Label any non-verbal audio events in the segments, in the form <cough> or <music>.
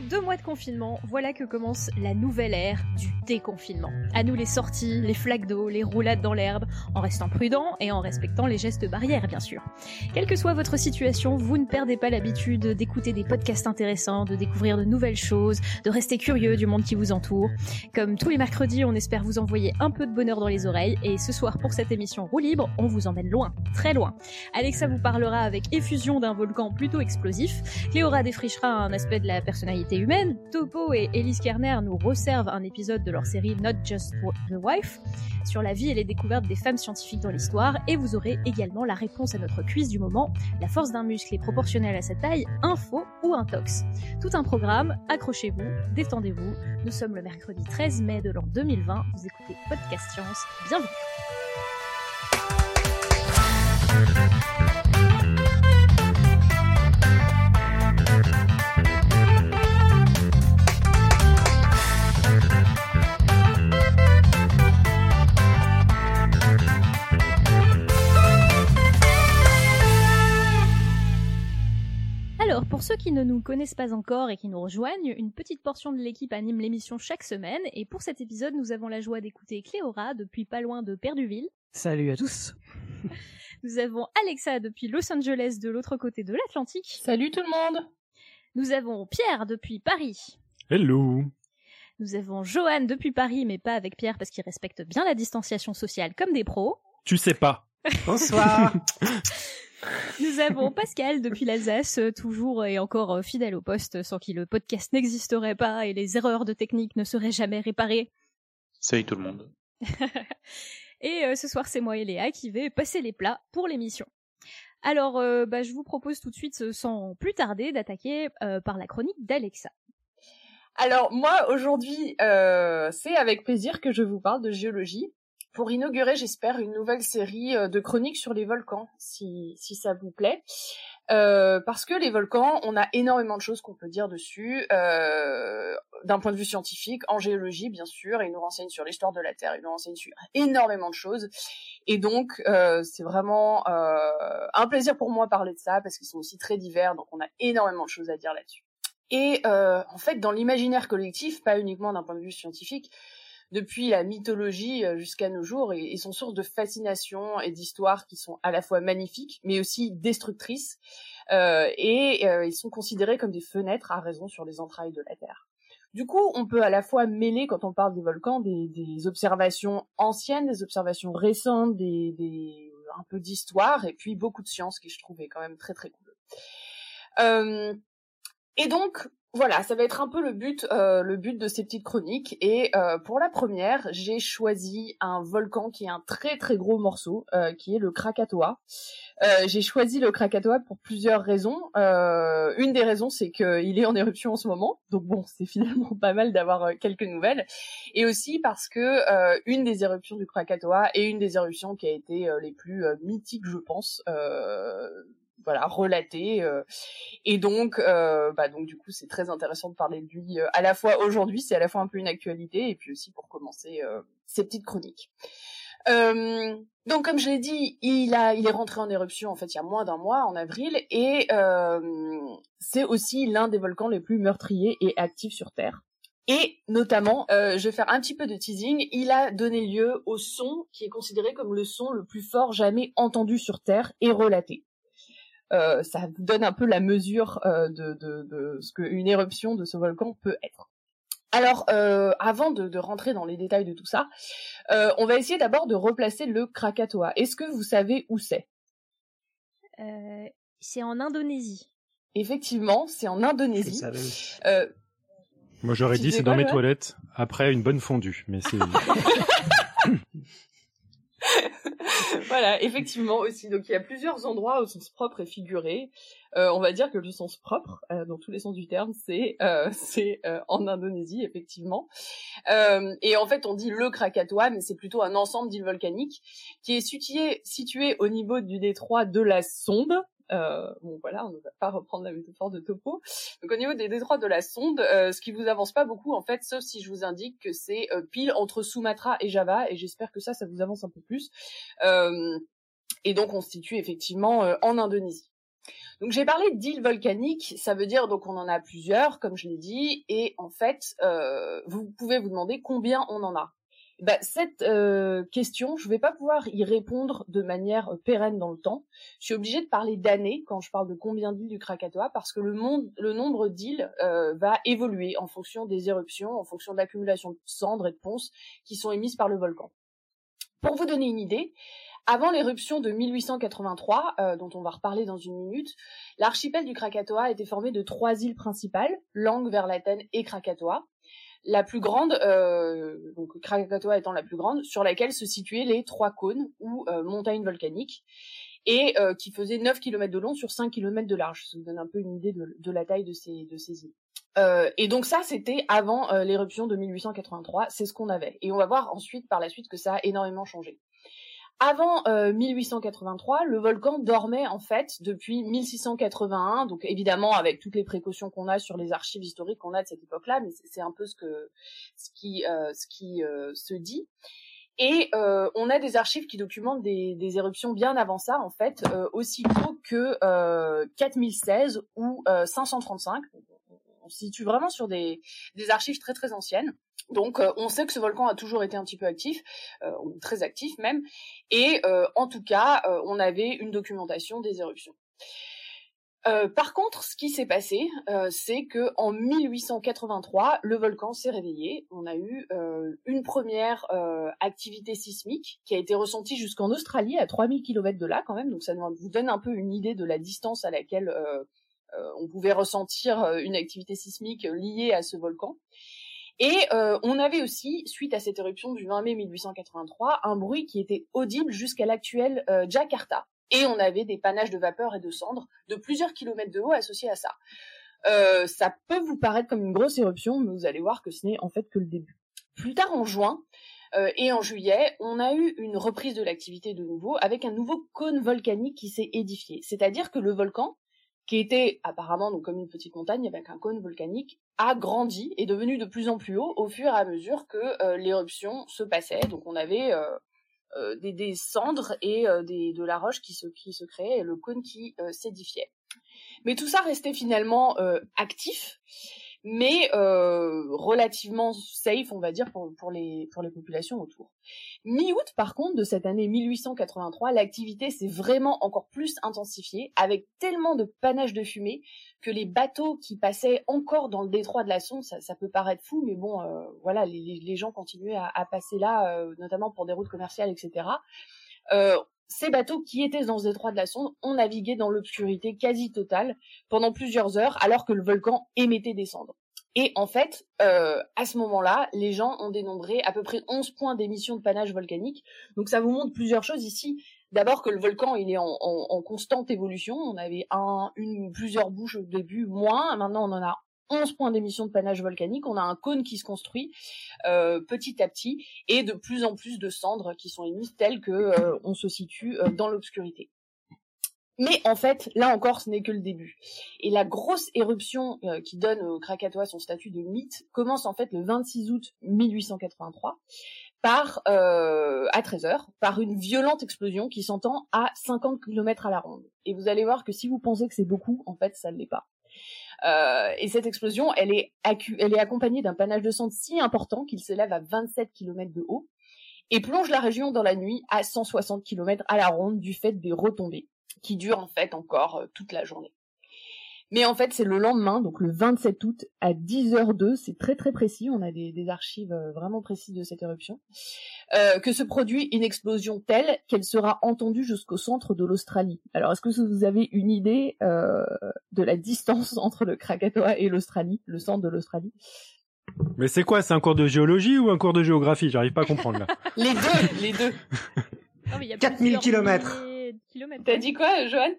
deux mois de confinement, voilà que commence la nouvelle ère du déconfinement. À nous les sorties, les flaques d'eau, les roulades dans l'herbe, en restant prudent et en respectant les gestes barrières bien sûr. Quelle que soit votre situation, vous ne perdez pas l'habitude d'écouter des podcasts intéressants, de découvrir de nouvelles choses, de rester curieux du monde qui vous entoure. Comme tous les mercredis, on espère vous envoyer un peu de bonheur dans les oreilles et ce soir pour cette émission Roue libre, on vous emmène loin, très loin. Alexa vous parlera avec effusion d'un volcan plutôt explosif, Cléora défrichera un aspect de la personnalité humaine, Topo et Elise Kerner nous resservent un épisode de leur série Not Just the Wife sur la vie et les découvertes des femmes scientifiques dans l'histoire et vous aurez également la réponse à notre quiz du moment, la force d'un muscle est proportionnelle à sa taille, info ou intox. Tout un programme, accrochez-vous, détendez-vous. Nous sommes le mercredi 13 mai de l'an 2020, vous écoutez Podcast Science, bienvenue. Alors, pour ceux qui ne nous connaissent pas encore et qui nous rejoignent, une petite portion de l'équipe anime l'émission chaque semaine, et pour cet épisode, nous avons la joie d'écouter Cléora depuis pas loin de Perduville. Salut à tous. <laughs> Nous avons Alexa depuis Los Angeles de l'autre côté de l'Atlantique. Salut tout le monde. Nous avons Pierre depuis Paris. Hello. Nous avons Johan depuis Paris, mais pas avec Pierre parce qu'il respecte bien la distanciation sociale comme des pros. Tu sais pas. Bonsoir. <laughs> Nous avons Pascal depuis l'Alsace, euh, toujours et encore euh, fidèle au poste, sans qui le podcast n'existerait pas et les erreurs de technique ne seraient jamais réparées. Salut tout le monde. <laughs> et euh, ce soir, c'est moi et Léa qui vais passer les plats pour l'émission. Alors, euh, bah, je vous propose tout de suite, euh, sans plus tarder, d'attaquer euh, par la chronique d'Alexa. Alors moi aujourd'hui, euh, c'est avec plaisir que je vous parle de géologie pour inaugurer, j'espère, une nouvelle série euh, de chroniques sur les volcans, si, ça vous plaît. Euh, parce que les volcans, on a énormément de choses qu'on peut dire dessus, euh, d'un point de vue scientifique, en géologie bien sûr, ils nous renseignent sur l'histoire de la Terre, ils nous renseignent sur énormément de choses, et donc c'est vraiment un plaisir pour moi de parler de ça, parce qu'ils sont aussi très divers, donc on a énormément de choses à dire là-dessus. Et en fait, dans l'imaginaire collectif, pas uniquement d'un point de vue scientifique, depuis la mythologie euh, jusqu'à nos jours, et, sont source de fascination et d'histoires qui sont à la fois magnifiques, mais aussi destructrices, euh, et euh, ils sont considérés comme des fenêtres à raison sur les entrailles de la Terre. Du coup, on peut à la fois mêler, quand on parle des volcans, des, observations anciennes, des observations récentes, des, des un peu d'histoire, et puis beaucoup de science qui je trouvais quand même très très cool. Euh, et donc, voilà, ça va être un peu le but, euh, le but de ces petites chroniques. Et euh, pour la première, j'ai choisi un volcan qui est un très très gros morceau, euh, qui est le Krakatoa. J'ai choisi le Krakatoa pour plusieurs raisons. Une des raisons, c'est qu'il est en éruption en ce moment, donc bon, <laughs> c'est finalement pas mal d'avoir quelques nouvelles. Et aussi parce que une des éruptions du Krakatoa est une des éruptions qui a été les plus mythiques, je pense. Euh, voilà relaté euh, et donc euh, bah donc du coup c'est très intéressant de parler de lui euh, à la fois aujourd'hui c'est à la fois un peu une actualité et puis aussi pour commencer euh, ces petites chroniques. Euh, donc comme je l'ai dit il a il est rentré en éruption en fait il y a moins d'un mois en avril et euh, c'est aussi l'un des volcans les plus meurtriers et actifs sur Terre. Et notamment, euh, je vais faire un petit peu de teasing, il a donné lieu au son qui est considéré comme le son le plus fort jamais entendu sur Terre et relaté. Euh, ça vous donne un peu la mesure euh, de, de, de ce qu'une éruption de ce volcan peut être. Alors, euh, avant de, de, rentrer dans les détails de tout ça, euh, on va essayer d'abord de replacer le Krakatoa. Est-ce que vous savez où c'est? Euh, C'est en Indonésie. Effectivement, c'est en Indonésie. Euh, Moi, j'aurais dit c'est dans mes toilettes après une bonne fondue, mais c'est. <laughs> <laughs> voilà, effectivement aussi. Donc il y a plusieurs endroits au sens propre et figuré. Euh, on va dire que le sens propre, euh, dans tous les sens du terme, c'est euh, <laughs> c'est euh, en Indonésie effectivement. Euh, et en fait, on dit le Krakatoa, mais c'est plutôt un ensemble d'îles volcaniques qui est situé situé au niveau du détroit de la Sonde. Euh, bon voilà, on ne va pas reprendre la métaphore de topo. Donc au niveau des détroits de la sonde, euh, ce qui vous avance pas beaucoup en fait, sauf si je vous indique que c'est euh, pile entre Sumatra et Java, et j'espère que ça, ça vous avance un peu plus. Euh, et donc on se situe effectivement euh, en Indonésie. Donc j'ai parlé d'îles volcaniques, ça veut dire donc on en a plusieurs, comme je l'ai dit, et en fait, euh, vous pouvez vous demander combien on en a. Bah, cette euh, question, je ne vais pas pouvoir y répondre de manière pérenne dans le temps. Je suis obligée de parler d'années quand je parle de combien d'îles du Krakatoa parce que le, nombre d'îles euh, va évoluer en fonction des éruptions, en fonction de l'accumulation de cendres et de ponces qui sont émises par le volcan. Pour vous donner une idée, avant l'éruption de 1883, euh, dont on va reparler dans une minute, l'archipel du Krakatoa était formé de trois îles principales, Lang, Verlaten et Krakatoa la plus grande, euh, donc Krakatoa étant la plus grande, sur laquelle se situaient les trois cônes ou euh, montagnes volcaniques, et euh, qui faisaient 9 km de long sur 5 km de large. Ça vous donne un peu une idée de, la taille de ces, de ces îles. et donc ça, c'était avant l'éruption de 1883, c'est ce qu'on avait. Et on va voir ensuite, par la suite, que ça a énormément changé. Avant 1883, euh, le volcan dormait en fait depuis 1681, donc évidemment avec toutes les précautions qu'on a sur les archives historiques qu'on a de cette époque-là, mais c'est un peu ce que ce qui euh, ce qui euh, se dit. Et on a des archives qui documentent des, des éruptions bien avant ça, en fait, aussi tôt que 4016 ou 535. On se situe vraiment sur des, archives très très anciennes. Donc euh, on sait que ce volcan a toujours été un petit peu actif, euh, très actif même, et euh, en tout cas on avait une documentation des éruptions. par contre, ce qui s'est passé, c'est que en 1883, le volcan s'est réveillé. On a eu une première activité sismique qui a été ressentie jusqu'en Australie, à 3000 km de là quand même. Donc ça vous donne un peu une idée de la distance à laquelle on pouvait ressentir une activité sismique liée à ce volcan. Et euh, on avait aussi, suite à cette éruption du 20 mai 1883, un bruit qui était audible jusqu'à l'actuel euh, Jakarta. Et on avait des panaches de vapeur et de cendres de plusieurs kilomètres de haut associés à ça. Euh, ça peut vous paraître comme une grosse éruption, mais vous allez voir que ce n'est en fait que le début. Plus tard en juin et en juillet, on a eu une reprise de l'activité de nouveau avec un nouveau cône volcanique qui s'est édifié. C'est-à-dire que le volcan, qui était apparemment donc comme une petite montagne avec un cône volcanique, a grandi et devenu de plus en plus haut au fur et à mesure que euh, l'éruption se passait. Donc on avait euh, euh, des, cendres et de la roche qui se, qui se créait et le cône qui s'édifiait. Mais tout ça restait finalement actif mais euh, relativement safe, on va dire, pour, pour, les, pour les populations autour. Mi-août, par contre, de cette année 1883, l'activité s'est vraiment encore plus intensifiée, avec tellement de panache de fumée que les bateaux qui passaient encore dans le détroit de la Sonde, ça, ça peut paraître fou, mais bon, euh, voilà, les, les, gens continuaient à, à passer là, euh, notamment pour des routes commerciales, etc. Euh, ces bateaux qui étaient dans ce détroit de la Sonde ont navigué dans l'obscurité quasi totale pendant plusieurs heures alors que le volcan émettait des cendres. Et en fait, euh, à ce moment-là, les gens ont dénombré à peu près 11 points d'émission de panache volcanique. Donc ça vous montre plusieurs choses ici. D'abord que le volcan, il est en, en, constante évolution. On avait un, une, plusieurs bouches au début, moins. Maintenant, on en a 11 points d'émission de panache volcanique, on a un cône qui se construit euh, petit à petit et de plus en plus de cendres qui sont émises telles que euh, on se situe euh, dans l'obscurité. Mais en fait, là encore, ce n'est que le début. Et la grosse éruption qui donne au Krakatoa son statut de mythe commence en fait le 26 août 1883 par à 13 heures par une violente explosion qui s'entend à 50 km à la ronde. Et vous allez voir que si vous pensez que c'est beaucoup, en fait, ça ne l'est pas. Euh, et cette explosion, elle est, elle est accompagnée d'un panache de cendres si important qu'il s'élève à 27 km de haut et plonge la région dans la nuit à 160 km à la ronde du fait des retombées qui durent en fait encore euh, toute la journée. Mais en fait, c'est le lendemain, donc le 27 août à 10h02, c'est très très précis, on a des, archives euh, vraiment précises de cette éruption, euh, que se produit une explosion telle qu'elle sera entendue jusqu'au centre de l'Australie. Alors, est-ce que vous avez une idée euh, de la distance <laughs> entre le Krakatoa et l'Australie, le centre de l'Australie? Mais c'est quoi? C'est un cours de géologie ou un cours de géographie? J'arrive pas à comprendre là. <laughs> les deux, les deux. 4000 km. T'as dit quoi, Joanne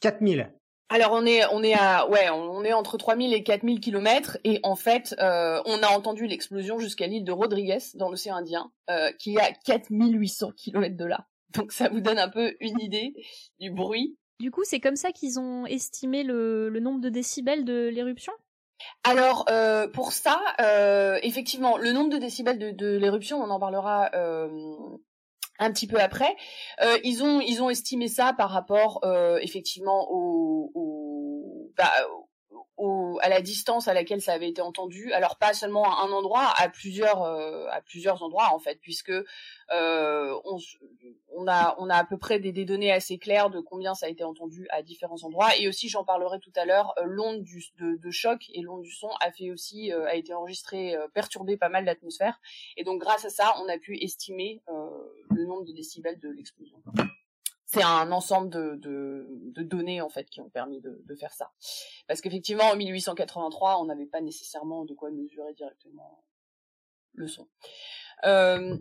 4000. Alors on est on est à ouais on est entre 3000 et 4000 kilomètres et en fait euh, on a entendu l'explosion jusqu'à l'île de Rodriguez dans l'océan Indien euh, qui est à 4800 kilomètres de là. Donc ça vous donne un peu une idée du bruit. Du coup c'est comme ça qu'ils ont estimé le, le nombre de décibels de l'éruption? Alors euh, pour ça, effectivement, le nombre de décibels de, de l'éruption, on en parlera un petit peu après. Euh, ils ont estimé ça par rapport euh, effectivement au, au, bah, au, à la distance à laquelle ça avait été entendu. Alors pas seulement à un endroit, à plusieurs euh, à plusieurs endroits en fait, puisque euh, on, on, a on a à peu près des, des, données assez claires de combien ça a été entendu à différents endroits. Et aussi, j'en parlerai tout à l'heure, euh, l'onde du de, de, choc et l'onde du son a fait aussi euh, a été enregistrée, euh, perturbé pas mal l'atmosphère. Et donc grâce à ça, on a pu estimer le nombre de décibels de l'explosion c'est un ensemble de, de, de, données en fait qui ont permis de, de faire ça. Parce qu'effectivement en 1883 on n'avait pas nécessairement de quoi mesurer directement le son. Euh...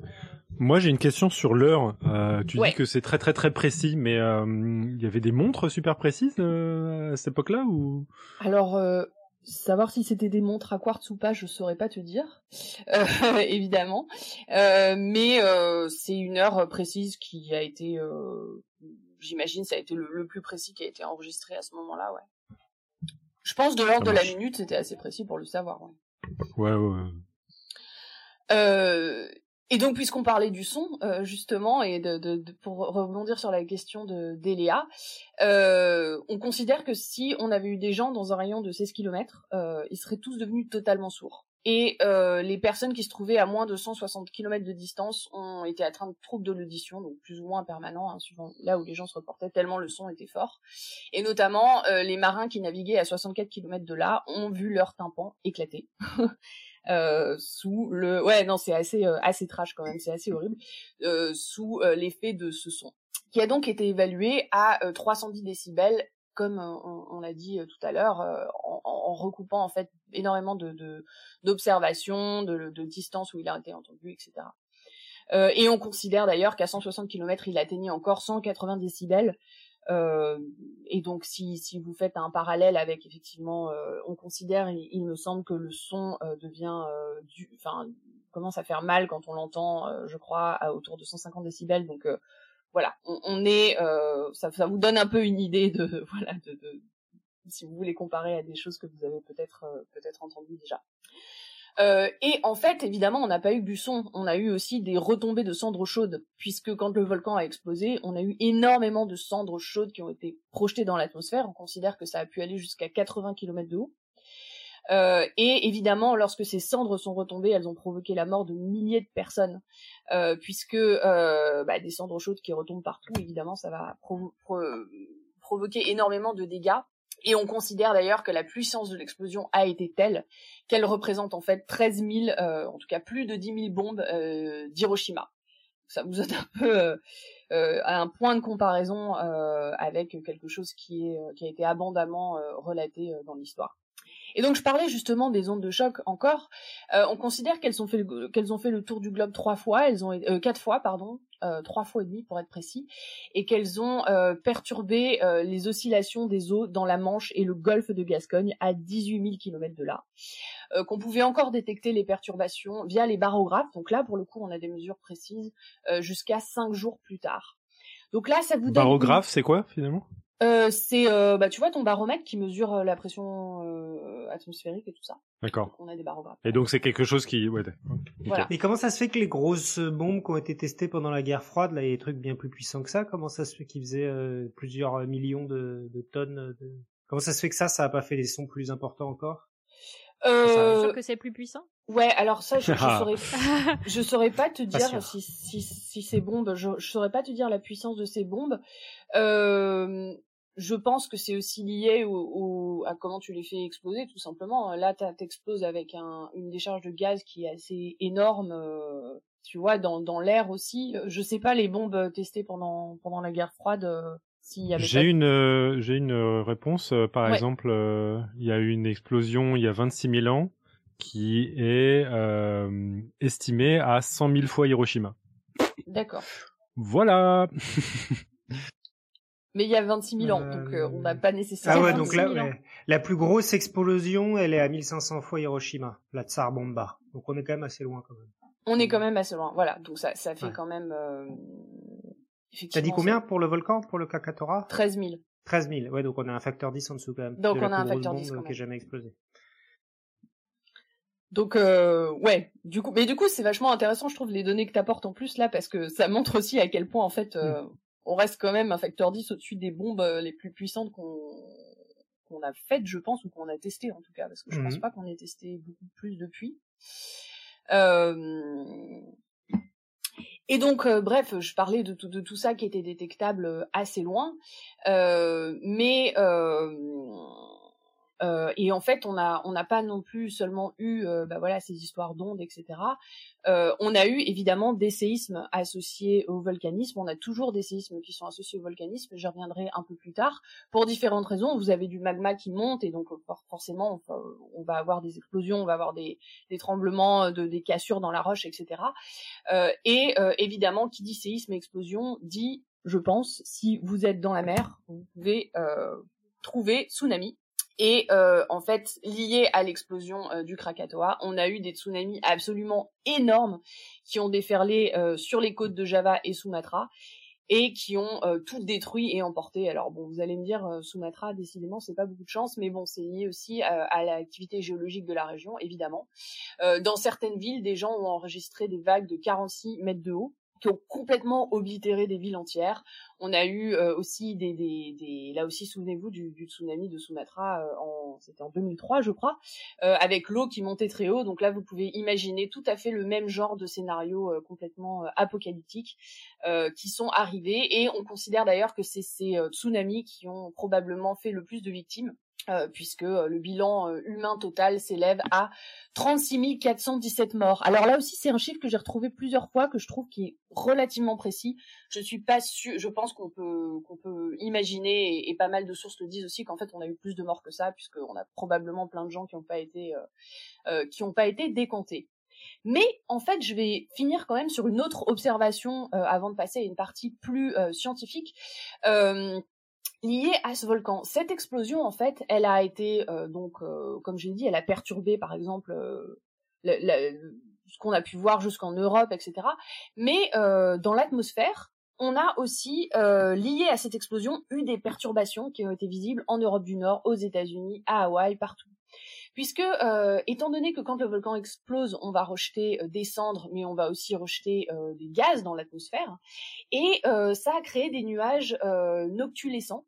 Moi j'ai une question sur l'heure. Euh, tu dis que c'est très très très précis, mais euh, il y avait des montres super précises euh, à cette époque-là ou? Alors euh, Savoir si c'était des montres à quartz ou pas, je saurais pas te dire, euh, <laughs> évidemment. Euh, mais euh, c'est une heure précise qui a été, euh, j'imagine, ça a été le, le, plus précis qui a été enregistré à ce moment-là, ouais. Je pense de l'ordre de la minute, c'était assez précis pour le savoir, ouais. Ouais, ouais. Euh, et donc, puisqu'on parlait du son, euh, justement, et de, de, de, pour rebondir sur la question de d'Eléa, euh, on considère que si on avait eu des gens dans un rayon de 16 km, euh, ils seraient tous devenus totalement sourds. Et euh, les personnes qui se trouvaient à moins de 160 km de distance ont été atteintes de troubles de l'audition, donc plus ou moins permanents, hein, suivant là où les gens se reportaient, tellement le son était fort. Et notamment, euh, les marins qui naviguaient à 64 km de là ont vu leur tympan éclater. <laughs> Euh, sous le ouais non c'est assez euh, assez trash quand même c'est assez horrible euh, sous euh, l'effet de ce son qui a donc été évalué à 310 décibels comme on, on l'a dit tout à l'heure en, en, recoupant en fait énormément de d'observations de, de, de distance où il a été entendu etc et on considère d'ailleurs qu'à 160 km il atteignait encore 180 décibels euh, et donc, si, si vous faites un parallèle avec effectivement, euh, on considère, il, il, me semble que le son euh, devient, euh, du, enfin, commence à faire mal quand on l'entend, euh, je crois, à autour de 150 décibels. Donc voilà, on, on est, ça, ça, vous donne un peu une idée de, <laughs> voilà, de, de, si vous voulez comparer à des choses que vous avez peut-être, peut-être entendues déjà. Euh, et en fait, évidemment, on n'a pas eu du son, on a eu aussi des retombées de cendres chaudes, puisque quand le volcan a explosé, on a eu énormément de cendres chaudes qui ont été projetées dans l'atmosphère. On considère que ça a pu aller jusqu'à 80 km de haut. Euh, et évidemment, lorsque ces cendres sont retombées, elles ont provoqué la mort de milliers de personnes, euh, puisque euh, bah, des cendres chaudes qui retombent partout, évidemment, ça va provo pro provoquer énormément de dégâts. Et on considère d'ailleurs que la puissance de l'explosion a été telle qu'elle représente en fait 13 000, euh, en tout cas plus de 10 000 bombes euh, d'Hiroshima. Ça vous donne un peu euh, euh un point de comparaison avec quelque chose qui a été abondamment relaté dans l'histoire. Et donc je parlais justement des ondes de choc encore. Euh, on considère qu'elles ont fait le, qu'elles ont fait le tour du globe trois fois, elles ont euh, quatre fois pardon, euh, trois fois et demi pour être précis, et qu'elles ont perturbé les oscillations des eaux dans la Manche et le golfe de Gascogne à 18 000 km de là. Qu'on pouvait encore détecter les perturbations via les barographes. Donc là, pour le coup, on a des mesures précises jusqu'à cinq jours plus tard. Donc là, ça vous donne. Barographe, c'est quoi finalement? Euh, c'est euh, bah tu vois ton baromètre qui mesure euh, la pression euh, atmosphérique et tout ça. D'accord. On a des barographes. Et donc c'est quelque chose qui ouais. Voilà. Et comment ça se fait que les grosses bombes qui ont été testées pendant la guerre froide, là, il y a des trucs bien plus puissants que ça? Comment ça se fait qu'ils faisaient euh, plusieurs millions de, de tonnes de... Comment ça se fait que ça, ça a pas fait des sons plus importants encore? Euh... sûr que c'est plus puissant? Ouais, alors ça, je, je saurais, je saurais pas te dire si, si, si ces bombes, je, je saurais pas te dire la puissance de ces bombes. Euh, je pense que c'est aussi lié au, au, à comment tu les fais exploser, tout simplement. Là, t'exploses avec un, une décharge de gaz qui est assez énorme, euh, tu vois, dans, dans l'air aussi. Je sais pas les bombes testées pendant pendant la guerre froide. Euh, j'ai pas... une euh, j'ai une réponse. Euh, par ouais. exemple, euh, il y a eu une explosion il y a 26 000 ans qui est estimée à 100 000 fois Hiroshima. D'accord. Voilà. <laughs> Mais il y a 26 000 ans, donc euh, on n'a pas nécessairement. Ah ouais, donc là, ouais. la plus grosse explosion, elle est à 1500 fois Hiroshima, la Tsar Bomba. Donc on est quand même assez loin quand même. On est quand même assez loin, voilà. Donc ça, ça fait ouais. quand même. Euh, T'as dit combien pour le volcan, pour le Kakatora 13 000. 13 000, ouais, donc on a un facteur 10 en dessous quand même. Donc on a un facteur 10 quand même. qui est jamais explosé. Donc euh, ouais, du coup, mais du coup c'est vachement intéressant, je trouve les données que t'apportes en plus là parce que ça montre aussi à quel point en fait euh, on reste quand même un facteur 10 au-dessus des bombes euh, les plus puissantes qu'on qu'on a faites, je pense, ou qu'on a testées en tout cas, parce que je pense Mhm. pas qu'on ait testé beaucoup plus depuis. Euh, Et donc, euh, bref, je parlais de tout, de tout ça qui était détectable euh, assez loin, euh, mais euh, euh, et en fait, on a on n'a pas non plus seulement eu, euh, bah voilà, ces histoires d'ondes, etc. Euh, on a eu évidemment des séismes associés au volcanisme. On a toujours des séismes qui sont associés au volcanisme. J'y reviendrai un peu plus tard pour différentes raisons. Vous avez du magma qui monte et donc euh, for- forcément, on, va avoir des explosions, on va avoir des, tremblements, de, des cassures dans la roche, etc. Euh, et euh, évidemment, qui dit séisme et explosion dit, je pense, si vous êtes dans la mer, vous pouvez euh, trouver tsunami. Et euh, en fait, lié à l'explosion euh, du Krakatoa, on a eu des tsunamis absolument énormes qui ont déferlé euh, sur les côtes de Java et Sumatra et qui ont tout détruit et emporté. Alors bon, vous allez me dire, Sumatra, décidément, c'est pas beaucoup de chance, mais bon, c'est lié aussi à, l'activité géologique de la région, évidemment. Dans certaines villes, des gens ont enregistré des vagues de 46 mètres de haut qui ont complètement oblitéré des villes entières. On a eu euh, aussi des, là aussi souvenez-vous du, du tsunami de Sumatra euh, en c'était en 2003 je crois, euh, avec l'eau qui montait très haut. Donc là vous pouvez imaginer tout à fait le même genre de scénario complètement apocalyptique qui sont arrivés et on considère d'ailleurs que c'est ces tsunamis qui ont probablement fait le plus de victimes. Euh, puisque euh, le bilan euh, humain total s'élève à 36 417 morts. Alors là aussi, c'est un chiffre que j'ai retrouvé plusieurs fois, que je trouve qui est relativement précis. Je suis pas sûre, je pense qu'on peut qu'on peut imaginer, et, pas mal de sources le disent aussi, qu'en fait on a eu plus de morts que ça, puisqu'on a probablement plein de gens qui n'ont pas été euh, euh, qui ont pas été décomptés. Mais en fait, je vais finir quand même sur une autre observation avant de passer à une partie plus scientifique. Euh, liée à ce volcan. Cette explosion, en fait, elle a été euh, donc, euh, comme je dit, elle a perturbé, par exemple, euh, la, la, ce qu'on a pu voir jusqu'en Europe, etc. Mais euh, dans l'atmosphère, on a aussi euh, lié à cette explosion eu des perturbations qui ont été visibles en Europe du Nord, aux États-Unis, à Hawaï, partout. Puisque, euh, étant donné que quand le volcan explose, on va rejeter des cendres, mais on va aussi rejeter des gaz dans l'atmosphère, et ça a créé des nuages noctulescents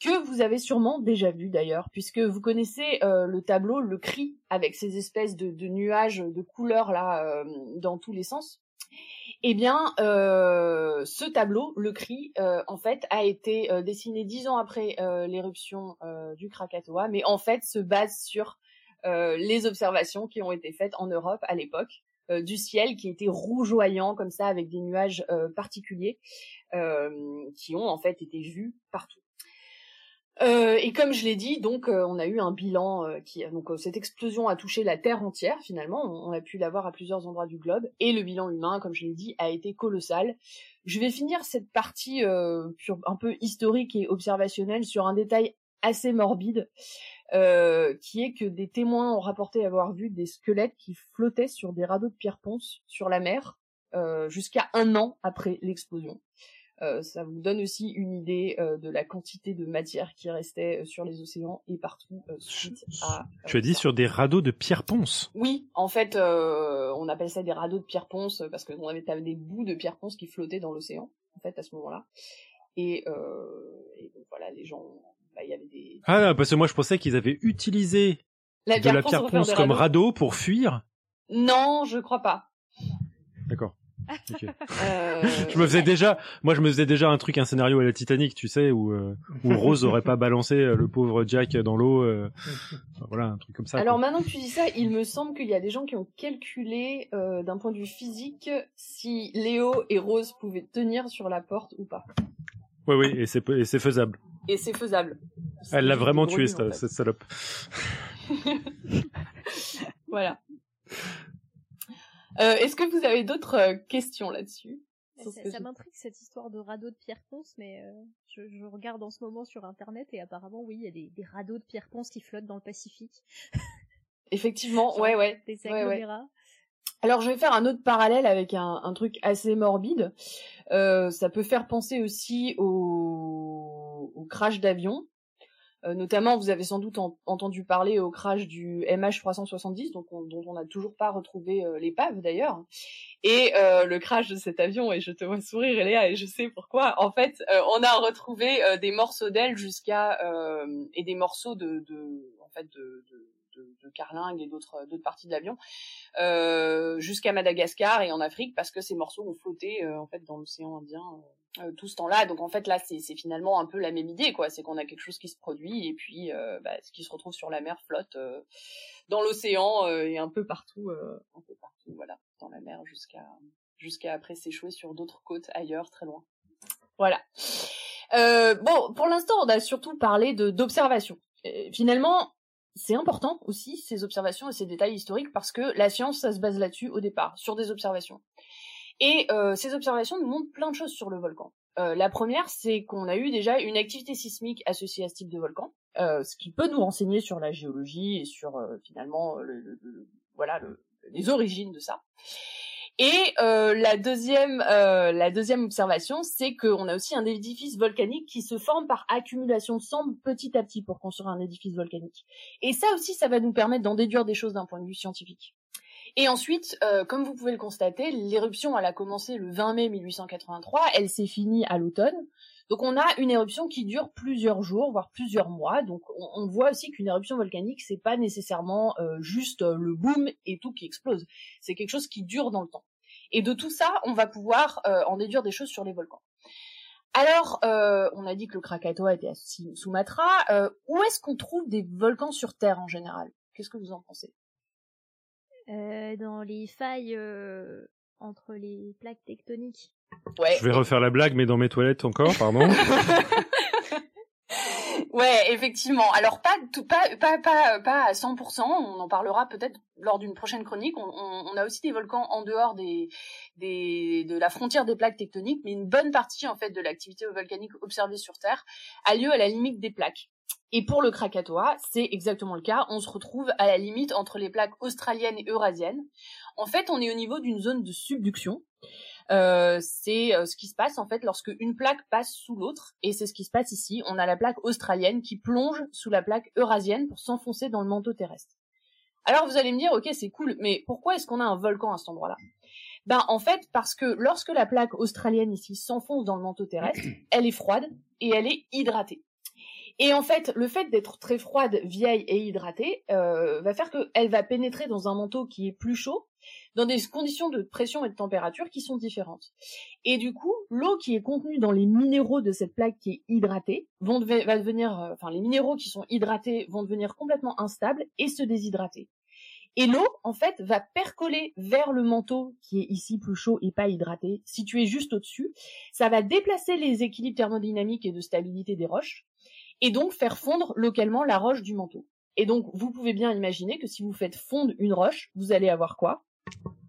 que vous avez sûrement déjà vu d'ailleurs, puisque vous connaissez euh, le tableau, le cri, avec ces espèces de, de nuages de couleurs là euh, dans tous les sens. Eh bien, euh, ce tableau, le cri, euh, en fait, a été euh, dessiné dix ans après euh, l'éruption du Krakatoa, mais en fait se base sur les observations qui ont été faites en Europe à l'époque euh, du ciel, qui était rougeoyant comme ça, avec des nuages euh, particuliers, euh, qui ont en fait été vus partout. Euh, et comme je l'ai dit, donc euh, on a eu un bilan euh, qui donc euh, cette explosion a touché la Terre entière finalement. On, a pu l'avoir à plusieurs endroits du globe et le bilan humain, comme je l'ai dit, a été colossal. Je vais finir cette partie un peu historique et observationnelle sur un détail assez morbide, qui est que des témoins ont rapporté avoir vu des squelettes qui flottaient sur des radeaux de pierre ponce sur la mer jusqu'à un an après l'explosion. Euh, ça vous donne aussi une idée euh, de la quantité de matière qui restait euh, sur les océans et partout suite à. tu as dit sur des radeaux de pierre ponce. Oui, en fait, on appelle ça des radeaux de pierre ponce parce que on avait des bouts de pierre ponce qui flottaient dans l'océan en fait à ce moment-là. Et, et donc, voilà, les gens, bah, il y avait des. Ah parce que moi je pensais qu'ils avaient utilisé la de la pierre ponce comme radeau pour fuir. Non, je crois pas. D'accord. Okay. <laughs> Euh... je me faisais déjà, moi je me faisais déjà un truc, un scénario à la Titanic, tu sais, où, euh, où Rose aurait pas balancé le pauvre Jack dans l'eau, euh, voilà, un truc comme ça. Alors quoi. maintenant que tu dis ça, il me semble qu'il y a des gens qui ont calculé euh, d'un point de vue physique si Léo et Rose pouvaient tenir sur la porte ou pas. Oui, oui, et c'est et c'est faisable. Et c'est faisable. Elle l'a vraiment tué cette, en fait. cette salope. <laughs> voilà. Euh, Est-ce que vous avez d'autres euh, questions là-dessus Ça, ça m'intrigue cette histoire de radeau de pierre ponce, mais euh, je, je, regarde en ce moment sur internet et apparemment oui, il y a des, des radeaux de pierre ponce qui flottent dans le Pacifique. <laughs> Effectivement, ouais, ouais. Des ouais, ouais. Alors je vais faire un autre parallèle avec un, un truc assez morbide. Euh, ça peut faire penser aussi au, au crash d'avion. Euh, notamment, vous avez sans doute entendu parler au crash du MH370, donc dont on n'a toujours pas retrouvé euh, l'épave d'ailleurs. Et euh, le crash de cet avion, et je te vois sourire, Léa, et je sais pourquoi. En fait, on a retrouvé des morceaux d'ailes jusqu'à et des morceaux de, de en fait de, de de, carlingues et d'autres d'autres parties de l'avion jusqu'à Madagascar et en Afrique parce que ces morceaux ont flotté en fait dans l'océan Indien euh, tout ce temps-là. Donc en fait là, c'est finalement un peu la même idée, quoi. C'est qu'on a quelque chose qui se produit et puis euh, bah, ce qui se retrouve sur la mer flotte euh, dans l'océan et un peu partout, un peu partout, voilà, dans la mer jusqu'à jusqu'à après s'échouer sur d'autres côtes ailleurs, très loin. Voilà. bon, pour l'instant, on a surtout parlé de d'observation. Finalement, c'est important aussi ces observations et ces détails historiques parce que la science, ça se base là-dessus au départ, sur des observations. Et euh, ces observations nous montrent plein de choses sur le volcan. Euh, la première, c'est qu'on a eu déjà une activité sismique associée à ce type de volcan, euh, ce qui peut nous renseigner sur la géologie et sur finalement le, voilà les origines de ça. Et la deuxième, la deuxième observation, c'est qu'on a aussi un édifice volcanique qui se forme par accumulation de cendres petit à petit pour construire un édifice volcanique. Et ça aussi, ça va nous permettre d'en déduire des choses d'un point de vue scientifique. Et ensuite, euh, comme vous pouvez le constater, l'éruption, a commencé le 20 mai 1883, elle s'est finie à l'automne. Donc on a une éruption qui dure plusieurs jours, voire plusieurs mois. Donc on, voit aussi qu'une éruption volcanique, c'est pas nécessairement euh, juste euh, le boom et tout qui explose. C'est quelque chose qui dure dans le temps. Et de tout ça, on va pouvoir en déduire des choses sur les volcans. Alors, on a dit que le Krakatoa était à Sumatra. où est-ce qu'on trouve des volcans sur Terre en général? Qu'est-ce que vous en pensez? Euh, dans les failles euh, entre les plaques tectoniques. Ouais. Je vais refaire la blague, mais dans mes toilettes encore, pardon. <laughs> ouais, effectivement. Alors pas tout, pas pas pas pas à 100%. On en parlera peut-être lors d'une prochaine chronique. On, on, on, a aussi des volcans en dehors des des de la frontière des plaques tectoniques, mais une bonne partie en fait de l'activité volcanique observée sur Terre a lieu à la limite des plaques. Et pour le Krakatoa, c'est exactement le cas. On se retrouve à la limite entre les plaques australiennes et eurasiennes. En fait, on est au niveau d'une zone de subduction. Euh, c'est euh, ce qui se passe en fait lorsque une plaque passe sous l'autre, et c'est ce qui se passe ici. On a la plaque australienne qui plonge sous la plaque eurasienne pour s'enfoncer dans le manteau terrestre. Alors vous allez me dire, ok, c'est cool, mais pourquoi est-ce qu'on a un volcan à cet endroit-là? Ben en fait, parce que lorsque la plaque australienne ici s'enfonce dans le manteau terrestre, <clears throat> elle est froide et elle est hydratée. Et en fait, le fait d'être très froide, vieille et hydratée euh, va faire qu'elle va pénétrer dans un manteau qui est plus chaud, dans des conditions de pression et de température qui sont différentes. Et du coup, l'eau qui est contenue dans les minéraux de cette plaque qui est hydratée va devenir, euh, enfin les minéraux qui sont hydratés vont devenir complètement instables et se déshydrater. Et l'eau, en fait, va percoler vers le manteau qui est ici plus chaud et pas hydraté, situé juste au-dessus. Ça va déplacer les équilibres thermodynamiques et de stabilité des roches et donc faire fondre localement la roche du manteau. Et donc, vous pouvez bien imaginer que si vous faites fondre une roche, vous allez avoir quoi?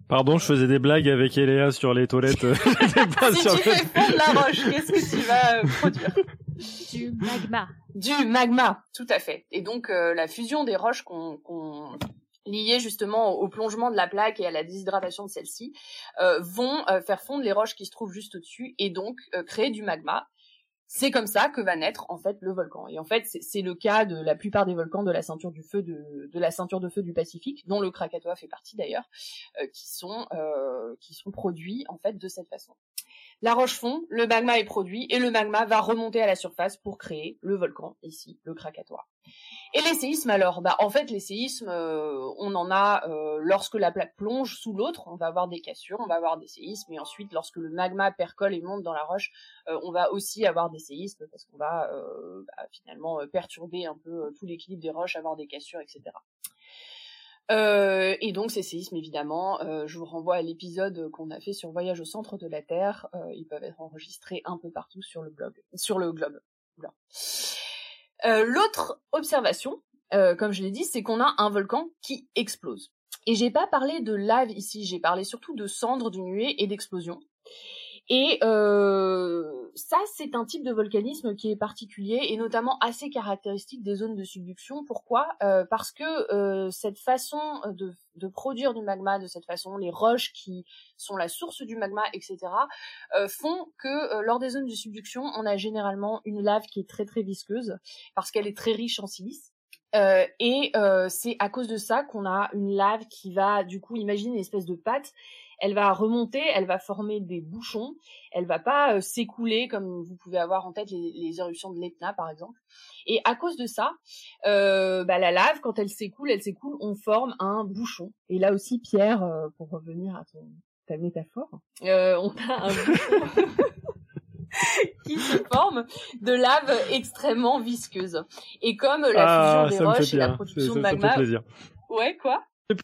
Pardon, je faisais des blagues avec Eléa sur les toilettes. <laughs> <laughs> si tu fais fondre la roche, qu'est-ce que tu vas euh, produire Du magma. Du magma, tout à fait. Et donc, euh, la fusion des roches qu'on qu liées justement au plongement de la plaque et à la déshydratation de celle-ci, euh, vont faire fondre les roches qui se trouvent juste au-dessus et donc créer du magma c'est comme ça que va naître en fait le volcan. Et en fait, c'est le cas de la plupart des volcans de la ceinture du feu de, la ceinture de feu du Pacifique, dont le Krakatoa fait partie d'ailleurs, euh, qui sont euh, qui sont produits en fait de cette façon. La roche fond, le magma est produit et le magma va remonter à la surface pour créer le volcan ici, le Krakatoa. Et les séismes alors? Bah en fait les séismes euh, on en a euh, lorsque la plaque plonge sous l'autre, on va avoir des cassures, on va avoir des séismes et ensuite lorsque le magma percole et monte dans la roche, euh, on va aussi avoir des séismes parce qu'on va bah, finalement perturber un peu tout l'équilibre des roches, avoir des cassures, etc. et donc ces séismes, évidemment, je vous renvoie à l'épisode qu'on a fait sur Voyage au centre de la Terre. ils peuvent être enregistrés un peu partout sur le blog, sur le globe. Euh, l'autre observation, euh, comme je l'ai dit, c'est qu'on a un volcan qui explose. Et j'ai pas parlé de lave ici, j'ai parlé surtout de cendres, de nuées et d'explosions. Et euh, ça, c'est un type de volcanisme qui est particulier et notamment assez caractéristique des zones de subduction. Pourquoi? Euh, Parce que euh, cette façon de, de, produire du magma de cette façon, les roches qui sont la source du magma, etc., euh, font que lors des zones de subduction, on a généralement une lave qui est très très visqueuse parce qu'elle est très riche en silice. Euh, et euh, c'est à cause de ça qu'on a une lave qui va, du coup, imagine une espèce de pâte. Elle va remonter, elle va former des bouchons. Elle va pas euh, s'écouler comme vous pouvez avoir en tête les, les éruptions de l'Etna, par exemple. Et à cause de ça, bah, la lave, quand elle s'écoule, elle s'écoule, on forme un bouchon. Et là aussi, Pierre, pour revenir à ton, ta métaphore, on a un bouchon. <laughs> qui se forme de lave extrêmement visqueuse. Et comme la ah, fusion des roches et la production de magma. plaisir. Ouais, quoi? <laughs>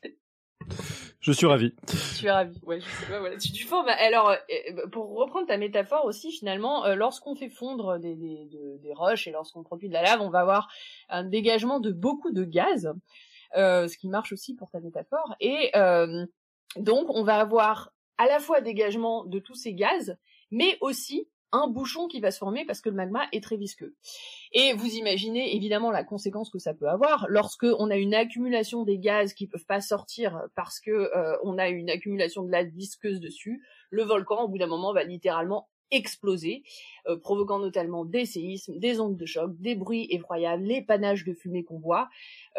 je suis ravi. Tu es ravi. Ouais, je sais pas, voilà. Tu, tu formes. Alors, euh, euh, pour reprendre ta métaphore aussi, finalement, euh, lorsqu'on fait fondre des, des, des roches et lorsqu'on produit de la lave, on va avoir un dégagement de beaucoup de gaz, ce qui marche aussi pour ta métaphore. Et donc, on va avoir à la fois dégagement de tous ces gaz, mais aussi un bouchon qui va se former parce que le magma est très visqueux. Et vous imaginez évidemment la conséquence que ça peut avoir lorsque on a une accumulation des gaz qui peuvent pas sortir parce que euh, on a une accumulation de la visqueuse dessus. Le volcan, au bout d'un moment, va littéralement exploser, euh, provoquant notamment des séismes, des ondes de choc, des bruits effroyables, les panaches de fumée qu'on voit,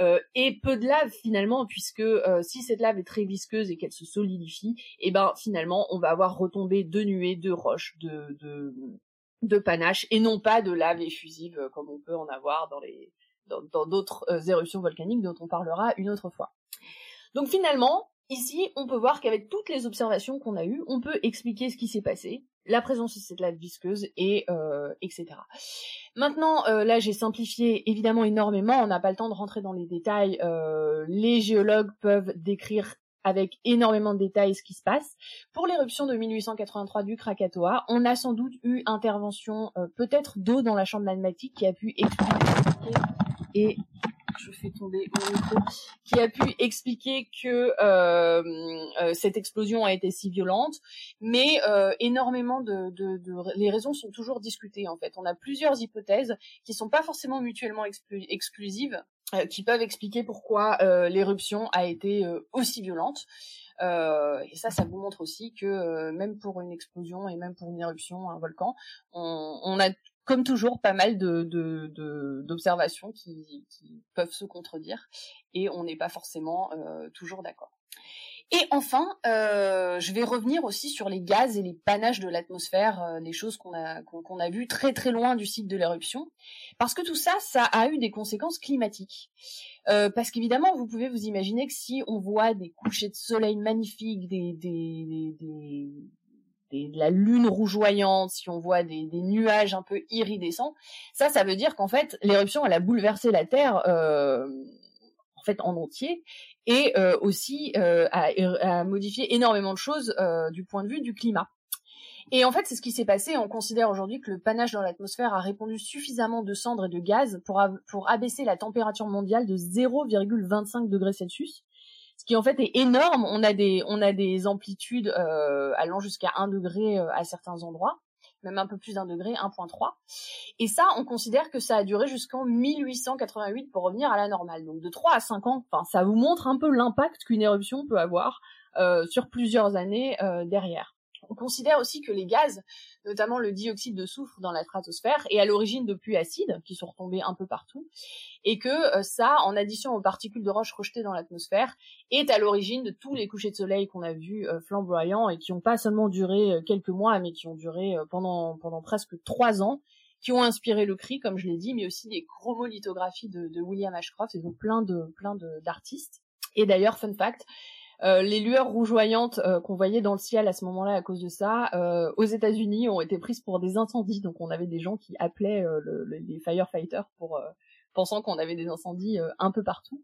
euh, et peu de lave finalement, puisque euh, si cette lave est très visqueuse et qu'elle se solidifie, et eh ben finalement on va avoir retombé de nuées, de roches, de, de, de panaches, et non pas de lave effusive comme on peut en avoir dans les dans d'autres éruptions volcaniques dont on parlera une autre fois. Donc finalement, Ici, on peut voir qu'avec toutes les observations qu'on a eues, on peut expliquer ce qui s'est passé, la présence de cette lave visqueuse et euh, etc. Maintenant, euh, là, j'ai simplifié évidemment énormément. On n'a pas le temps de rentrer dans les détails. Euh, les géologues peuvent décrire avec énormément de détails ce qui se passe. Pour l'éruption de 1883 du Krakatoa, on a sans doute eu intervention peut-être d'eau dans la chambre magmatique qui a pu expliquer et je fais tomber mon micro, qui a pu expliquer que euh, euh, cette explosion a été si violente, mais euh, énormément de, de, de, les raisons sont toujours discutées en fait. On a plusieurs hypothèses qui sont pas forcément mutuellement exclusives, euh, qui peuvent expliquer pourquoi euh, l'éruption a été aussi violente. et ça, ça vous montre aussi que même pour une explosion et même pour une éruption, un volcan, on, on a comme toujours, pas mal de, d'observations qui, peuvent se contredire et on n'est pas forcément euh, toujours d'accord. Et enfin, euh, je vais revenir aussi sur les gaz et les panaches de l'atmosphère, euh, des choses qu'on a qu'on a vues très très loin du site de l'éruption, parce que tout ça, ça a eu des conséquences climatiques. parce qu'évidemment, vous pouvez vous imaginer que si on voit des couchers de soleil magnifiques, des, des, des de la lune rougeoyante, si on voit des, nuages un peu iridescents, ça, ça veut dire qu'en fait, l'éruption, elle a bouleversé la Terre euh, en fait en entier et euh, aussi euh, a, modifié énormément de choses du point de vue du climat. Et en fait, c'est ce qui s'est passé. On considère aujourd'hui que le panache dans l'atmosphère a répandu suffisamment de cendres et de gaz pour, pour abaisser la température mondiale de 0,25 degrés Celsius ce qui en fait est énorme. On a des, on a des amplitudes euh, allant jusqu'à 1 degré euh, à certains endroits, même un peu plus d'un degré, 1.3. Et ça, on considère que ça a duré jusqu'en 1888 pour revenir à la normale. Donc de 3 à 5 ans, enfin, ça vous montre un peu l'impact qu'une éruption peut avoir euh, sur plusieurs années derrière. On considère aussi que les gaz, notamment le dioxyde de soufre dans la stratosphère, est à l'origine de pluies acides qui sont retombées un peu partout, et que euh, ça, en addition aux particules de roche rejetées dans l'atmosphère, est à l'origine de tous les couchers de soleil qu'on a vus euh, flamboyants et qui n'ont pas seulement duré euh, quelques mois, mais qui ont duré pendant pendant presque trois ans, qui ont inspiré le cri, comme je l'ai dit, mais aussi des chromolithographies de, de William Ashcroft, et donc plein de plein d'artistes. Et d'ailleurs, fun fact, euh, les lueurs rougeoyantes euh, qu'on voyait dans le ciel à ce moment-là à cause de ça, euh, aux États-Unis, ont été prises pour des incendies. Donc on avait des gens qui appelaient les firefighters pour pensant qu'on avait des incendies un peu partout.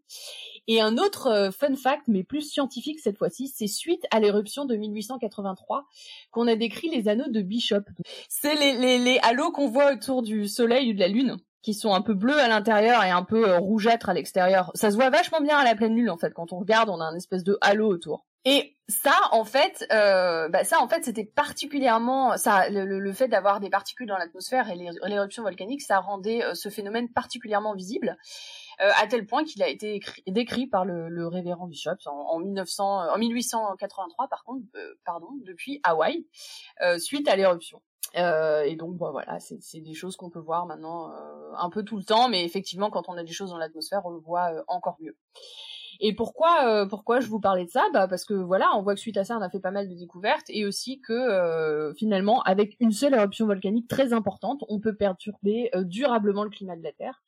Et un autre fun fact, mais plus scientifique cette fois-ci, c'est suite à l'éruption de 1883 qu'on a décrit les anneaux de Bishop. C'est les, les, les halos qu'on voit autour du Soleil ou de la Lune qui sont un peu bleus à l'intérieur et un peu euh, rougeâtres à l'extérieur. Ça se voit vachement bien à la pleine lune en fait. Quand on regarde, on a un espèce de halo autour. Et ça, en fait, euh, bah ça, en fait, c'était particulièrement ça, le, fait d'avoir des particules dans l'atmosphère et l'éruption volcanique, ça rendait euh, ce phénomène particulièrement visible, euh, à tel point qu'il a été décrit par le, révérend Bishop en, en, 1900, en 1883, par contre, pardon, depuis Hawaï, suite à l'éruption. Et donc, bon, voilà, c'est des choses qu'on peut voir maintenant un peu tout le temps, mais effectivement, quand on a des choses dans l'atmosphère, on le voit encore mieux. Et pourquoi euh, pourquoi je vous parlais de ça? Bah parce que voilà, on voit que suite à ça, on a fait pas mal de découvertes et aussi que euh, finalement, avec une seule éruption volcanique très importante, on peut perturber euh, durablement le climat de la Terre.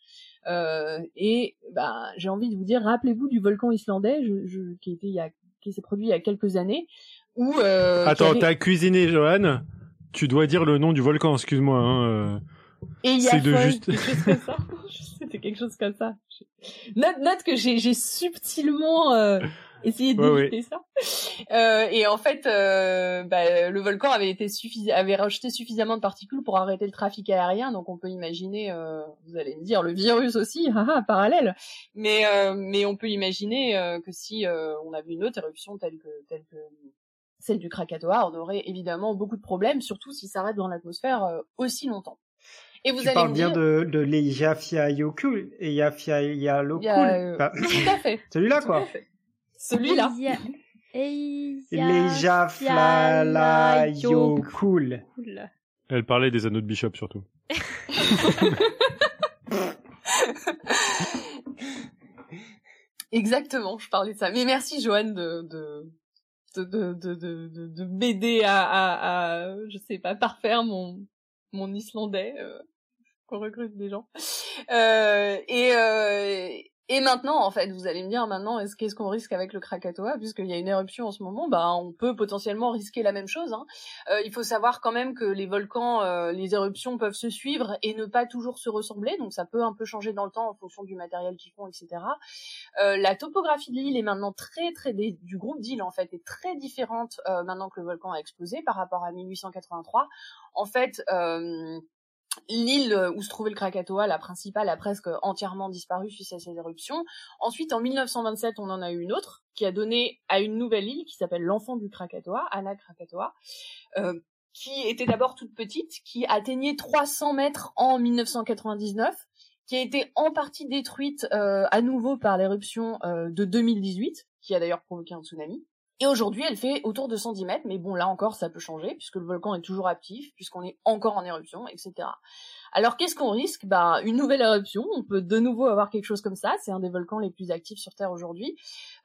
et bah j'ai envie de vous dire, rappelez-vous du volcan islandais, je, je, qui était il y a qui s'est produit il y a quelques années, où attends, t'as cuisiné, Johan? Tu dois dire le nom du volcan, excuse-moi. Hein, et il y a de juste... C'était <laughs> quelque chose comme ça. Note, note que j'ai subtilement euh, essayé d'éviter ça. Euh, et en fait, euh, bah, le volcan avait été suffis avait rejeté suffisamment de particules pour arrêter le trafic aérien. Donc on peut imaginer, euh, vous allez me dire, le virus aussi, <laughs> haha, parallèle. Mais euh, mais on peut imaginer que si on avait une autre éruption telle que telle que celle du Krakatoa, on aurait évidemment beaucoup de problèmes, surtout si ça reste dans l'atmosphère aussi longtemps. Et vous tu allez parles bien de, de l'Eyjafia Yokul, Eyjafia Yalokul. Euh... Enfin, <laughs> tout à fait. Celui-là, quoi. Celui-là. L'Eyjafia Yokul. Elle parlait des anneaux de Bishop, surtout. <laughs> Exactement, je parlais de ça. Mais merci, Joanne, de, de, de, de, de, de, de m'aider à, à, à, je sais pas, parfaire mon, mon islandais. Euh qu'on recrute des gens. Euh, et, euh, et maintenant, en fait, vous allez me dire maintenant, est-ce qu'est-ce qu'on risque avec le Krakatoa, puisqu'il y a une éruption en ce moment, bah on peut potentiellement risquer la même chose. Hein. Euh, il faut savoir quand même que les volcans, euh, les éruptions peuvent se suivre et ne pas toujours se ressembler, donc ça peut un peu changer dans le temps en fonction du matériel qu'ils font, etc. Euh, la topographie de l'île est maintenant très très du groupe d'îles en fait est très différente euh, maintenant que le volcan a explosé par rapport à 1883. En fait, euh, L'île où se trouvait le Krakatoa, la principale, a presque entièrement disparu suite à ces éruptions. Ensuite, en 1927, on en a eu une autre qui a donné à une nouvelle île qui s'appelle l'enfant du Krakatoa, Anna Krakatoa, euh, qui était d'abord toute petite, qui atteignait 300 mètres en 1999, qui a été en partie détruite euh, à nouveau par l'éruption euh, de 2018, qui a d'ailleurs provoqué un tsunami. Et aujourd'hui, elle fait autour de 110 mètres, mais bon, là encore, ça peut changer, puisque le volcan est toujours actif, puisqu'on est encore en éruption, etc. Alors, qu'est-ce qu'on risque? Bah, une nouvelle éruption, on peut de nouveau avoir quelque chose comme ça, c'est un des volcans les plus actifs sur Terre aujourd'hui.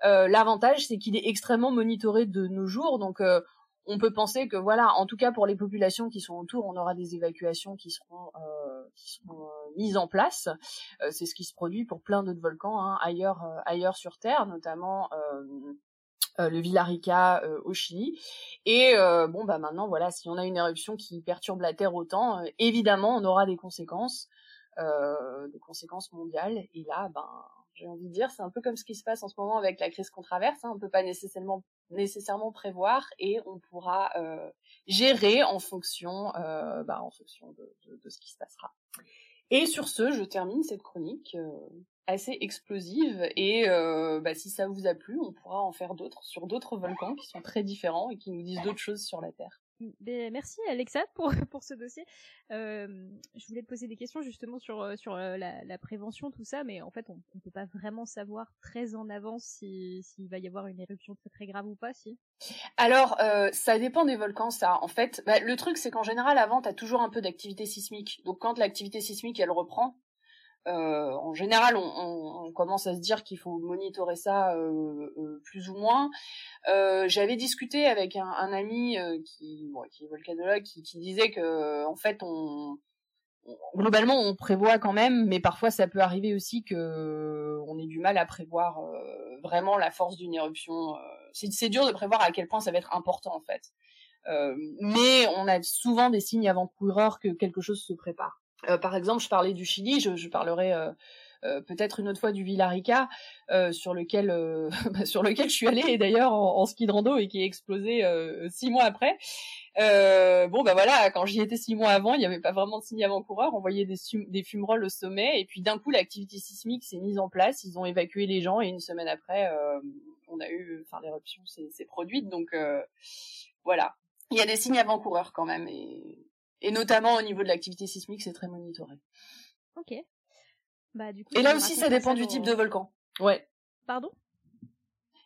Euh, L'avantage, c'est qu'il est extrêmement monitoré de nos jours, donc euh, on peut penser que, voilà, en tout cas pour les populations qui sont autour, on aura des évacuations qui seront, euh, qui seront euh, mises en place. Euh, c'est ce qui se produit pour plein d'autres volcans hein, ailleurs, ailleurs sur Terre, notamment euh, le Villarrica euh, au Chili. Et euh, bon bah maintenant voilà, si on a une éruption qui perturbe la Terre autant, évidemment on aura des conséquences, des conséquences mondiales. Et là, ben j'ai envie de dire, c'est un peu comme ce qui se passe en ce moment avec la crise qu'on traverse. Hein. On peut pas nécessairement nécessairement prévoir et on pourra gérer en fonction, bah, en fonction de, de, de, ce qui se passera. Et sur ce, je termine cette chronique assez explosive et euh, bah, si ça vous a plu, on pourra en faire d'autres sur d'autres volcans qui sont très différents et qui nous disent d'autres choses sur la Terre. Ben, merci Alexa pour, <laughs> pour ce dossier. Euh, je voulais te poser des questions justement sur, euh, sur la, la prévention, tout ça, mais en fait on ne peut pas vraiment savoir très en avance s'il si, va y avoir une éruption très très grave ou pas, si Alors, euh, ça dépend des volcans, ça. En fait, bah, le truc c'est qu'en général, avant, tu as toujours un peu d'activité sismique. Donc quand l'activité sismique, elle reprend, euh, en général, on, commence à se dire qu'il faut monitorer ça euh, euh plus ou moins. J'avais discuté avec un, ami qui, qui est volcanologue, qui, qui, disait que en fait, on, globalement, on prévoit quand même, mais parfois ça peut arriver aussi que on ait du mal à prévoir vraiment la force d'une éruption. C'est dur de prévoir à quel point ça va être important en fait. mais on a souvent des signes avant-coureurs que quelque chose se prépare. Euh, par exemple, je parlais du Chili, je, je parlerai euh, euh, peut-être une autre fois du Villarrica, sur lequel bah, <laughs> sur lequel je suis allée d'ailleurs en, ski de rando et qui est explosé six mois après. bon bah voilà, quand j'y étais six mois avant, il n'y avait pas vraiment de signe avant-coureur, on voyait des, des fumerolles au sommet et puis d'un coup l'activité sismique s'est mise en place, ils ont évacué les gens et une semaine après, on a eu, enfin l'éruption s'est produite, donc voilà. Il y a des signes avant-coureurs quand même, et, et notamment au niveau de l'activité sismique, c'est très monitoré. Ok. Bah du coup. Et là aussi, ça dépend du type de volcan. Ouais. Pardon?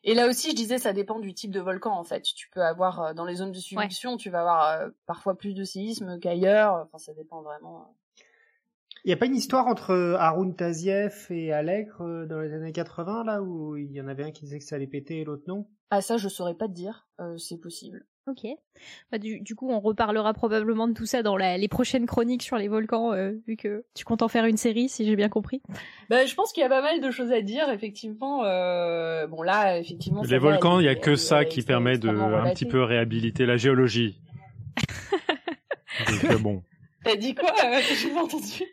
Et là aussi, je disais, ça dépend du type de volcan en fait. Tu peux avoir euh, dans les zones de subduction, tu vas avoir euh, parfois plus de séismes qu'ailleurs. Enfin, ça dépend vraiment. Il n'y a pas une histoire entre Haroun Taziev et Allègre dans les années 80 là où il y en avait un qui disait que ça allait péter et l'autre non? Ah ça, je saurais pas te dire. Euh, c'est possible. Ok. Bah, du, coup, on reparlera probablement de tout ça dans les prochaines chroniques sur les volcans, euh, vu que tu comptes en faire une série, si j'ai bien compris. Bah, je pense qu'il y a pas mal de choses à dire, effectivement. Euh... Bon, là, effectivement. Les volcans, il y a que ça qui permet de un petit peu réhabiliter la géologie. <laughs> Donc, euh, bon. T'as dit quoi euh, <laughs> Je pas entendu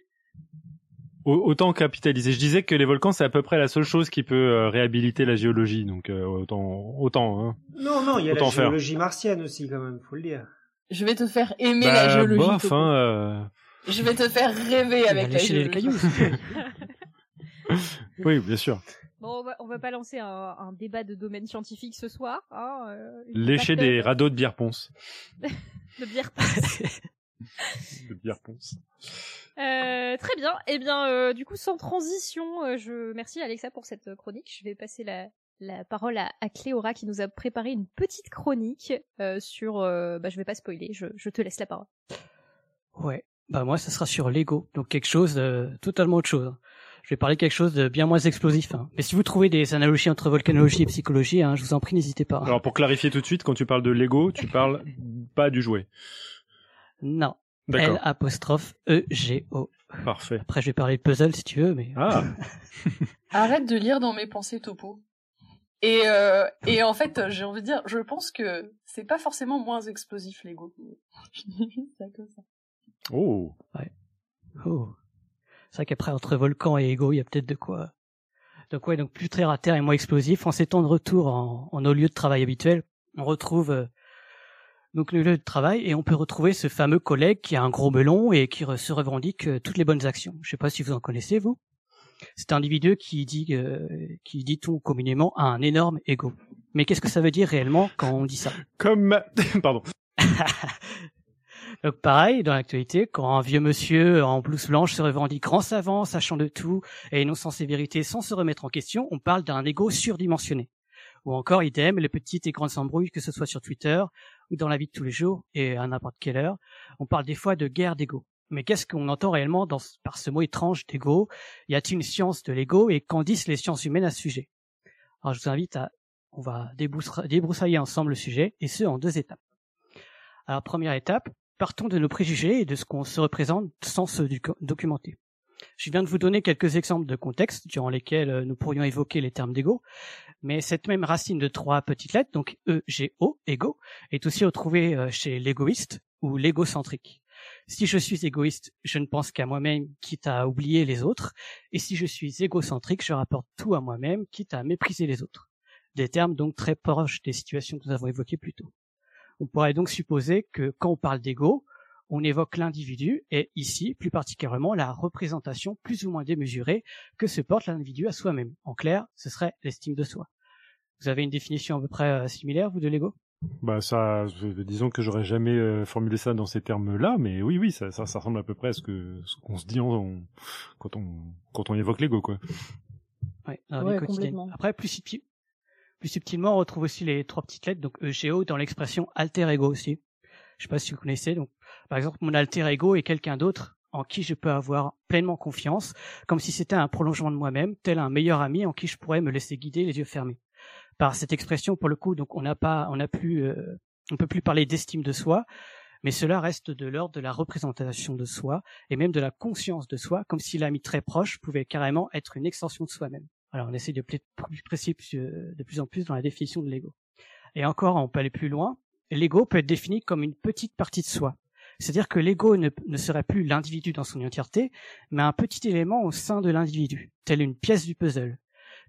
autant capitaliser. Je disais que les volcans, c'est à peu près la seule chose qui peut euh, réhabiliter la géologie, donc euh, autant, autant. Hein. Non, non, il y a la géologie martienne aussi, quand même, faut le dire. Je vais te faire aimer la bah, géologie. Bof, hein, euh... Je vais te faire rêver avec la géologie. <laughs> <laughs> oui, bien sûr. Bon, on va, on va pas lancer un, un, débat de domaine scientifique ce soir. Hein, euh, Lécher des radeaux de bière ponce. <laughs> de bière ponce. De bière ponce. Euh, très bien. Eh bien, euh, du coup, sans transition, euh, je merci Alexa pour cette chronique. Je vais passer la, la parole à, à, Cléora qui nous a préparé une petite chronique sur. bah, je vais pas spoiler. Je, je, te laisse la parole. Ouais. Bah moi, ça sera sur Lego, donc quelque chose de totalement autre chose. Je vais parler quelque chose de bien moins explosif. Hein. Mais si vous trouvez des analogies entre volcanologie et psychologie, hein, je vous en prie, n'hésitez pas. Alors pour clarifier tout de suite, quand tu parles de Lego, tu parles pas du jouet. Non, L apostrophe E G O. Parfait. Après, je vais parler de puzzle si tu veux, mais. Ah. <laughs> Arrête de lire dans mes pensées topo. Et euh, et en fait, j'ai envie de dire, je pense que c'est pas forcément moins explosif Lego. <laughs> ça comme ça. Oh. Ouais. Oh. C'est vrai qu'après entre volcan et ego, il y a peut-être de quoi. Donc ouais, donc plus terre à terre et moins explosif. En ces temps de retour en, en nos lieux de travail habituels, on retrouve euh, donc le lieu de travail, et on peut retrouver ce fameux collègue qui a un gros melon et qui se revendique euh, toutes les bonnes actions. Je ne sais pas si vous en connaissez, vous. C'est un individu qui dit, euh, qui dit tout communément à un énorme ego. Mais qu'est-ce que ça veut dire réellement quand on dit ça? Comme, <laughs> pardon. <laughs> Donc pareil, dans l'actualité, quand un vieux monsieur en blouse blanche se revendique grand savant, sachant de tout et énonçant ses vérités sans se remettre en question, on parle d'un ego surdimensionné. Ou encore, idem, les petites et grandes embrouilles, que ce soit sur Twitter ou dans la vie de tous les jours et à n'importe quelle heure. On parle des fois de guerre d'ego. Mais qu'est-ce qu'on entend réellement par ce mot étrange d'ego? Y a-t-il une science de l'ego et qu'en disent les sciences humaines à ce sujet? Alors je vous invite à, on va débroussailler ensemble le sujet et ce en deux étapes. Alors première étape, partons de nos préjugés et de ce qu'on se représente sans se documenter. Je viens de vous donner quelques exemples de contextes durant lesquels euh, nous pourrions évoquer les termes d'ego, mais cette même racine de trois petites lettres, donc E, G, O, ego, est aussi retrouvée euh, chez l'égoïste ou l'égocentrique. Si je suis égoïste, je ne pense qu'à moi-même, quitte à oublier les autres, et si je suis égocentrique, je rapporte tout à moi-même, quitte à mépriser les autres. Des termes donc très proches des situations que nous avons évoquées plus tôt. On pourrait donc supposer que quand on parle d'ego, on évoque l'individu et ici, plus particulièrement, la représentation plus ou moins démesurée que se porte l'individu à soi-même. En clair, ce serait l'estime de soi. Vous avez une définition à peu près euh, similaire, vous, de l'ego? Bah ça, disons que j'aurais jamais euh, formulé ça dans ces termes-là, mais oui, oui, ça, ça, ressemble à peu près à ce que ce qu'on se dit en, quand on quand on évoque l'ego, quoi. Ouais, Après, plus, plus subtilement, on retrouve aussi les trois petites lettres, donc EGO dans l'expression alter ego aussi. Je sais pas si vous connaissez. Donc, par exemple, mon alter ego est quelqu'un d'autre en qui je peux avoir pleinement confiance, comme si c'était un prolongement de moi-même, tel un meilleur ami en qui je pourrais me laisser guider les yeux fermés. Par cette expression, pour le coup, donc on n'a pas, on n'a plus, euh, on peut plus parler d'estime de soi, mais cela reste de l'ordre de la représentation de soi et même de la conscience de soi, comme si l'ami très proche pouvait carrément être une extension de soi-même. Alors on essaie de plus précis de plus en plus dans la définition de l'ego. Et encore, on peut aller plus loin l'ego peut être défini comme une petite partie de soi. C'est-à-dire que l'ego ne, serait plus l'individu dans son entièreté, mais un petit élément au sein de l'individu, tel une pièce du puzzle.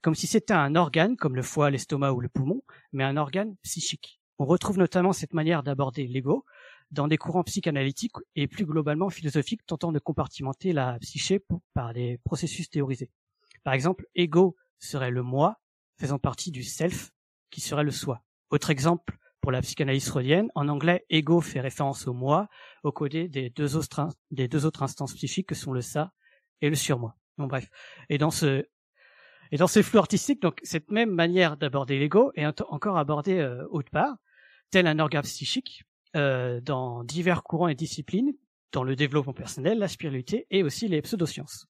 Comme si c'était un organe, comme le foie, l'estomac ou le poumon, mais un organe psychique. On retrouve notamment cette manière d'aborder l'ego dans des courants psychanalytiques et plus globalement philosophiques tentant de compartimenter la psyché par des processus théorisés. Par exemple, ego serait le moi, faisant partie du self, qui serait le soi. Autre exemple, pour la psychanalyse freudienne, en anglais, ego fait référence au moi, au codé des deux autres, des deux autres instances psychiques que sont le ça et le surmoi. Bon bref. Et dans ce et dans ces flux artistiques, donc cette même manière d'aborder l'ego est encore abordée euh, autre part, tel un organe psychique euh, dans divers courants et disciplines, dans le développement personnel, la spiritualité et aussi les pseudosciences.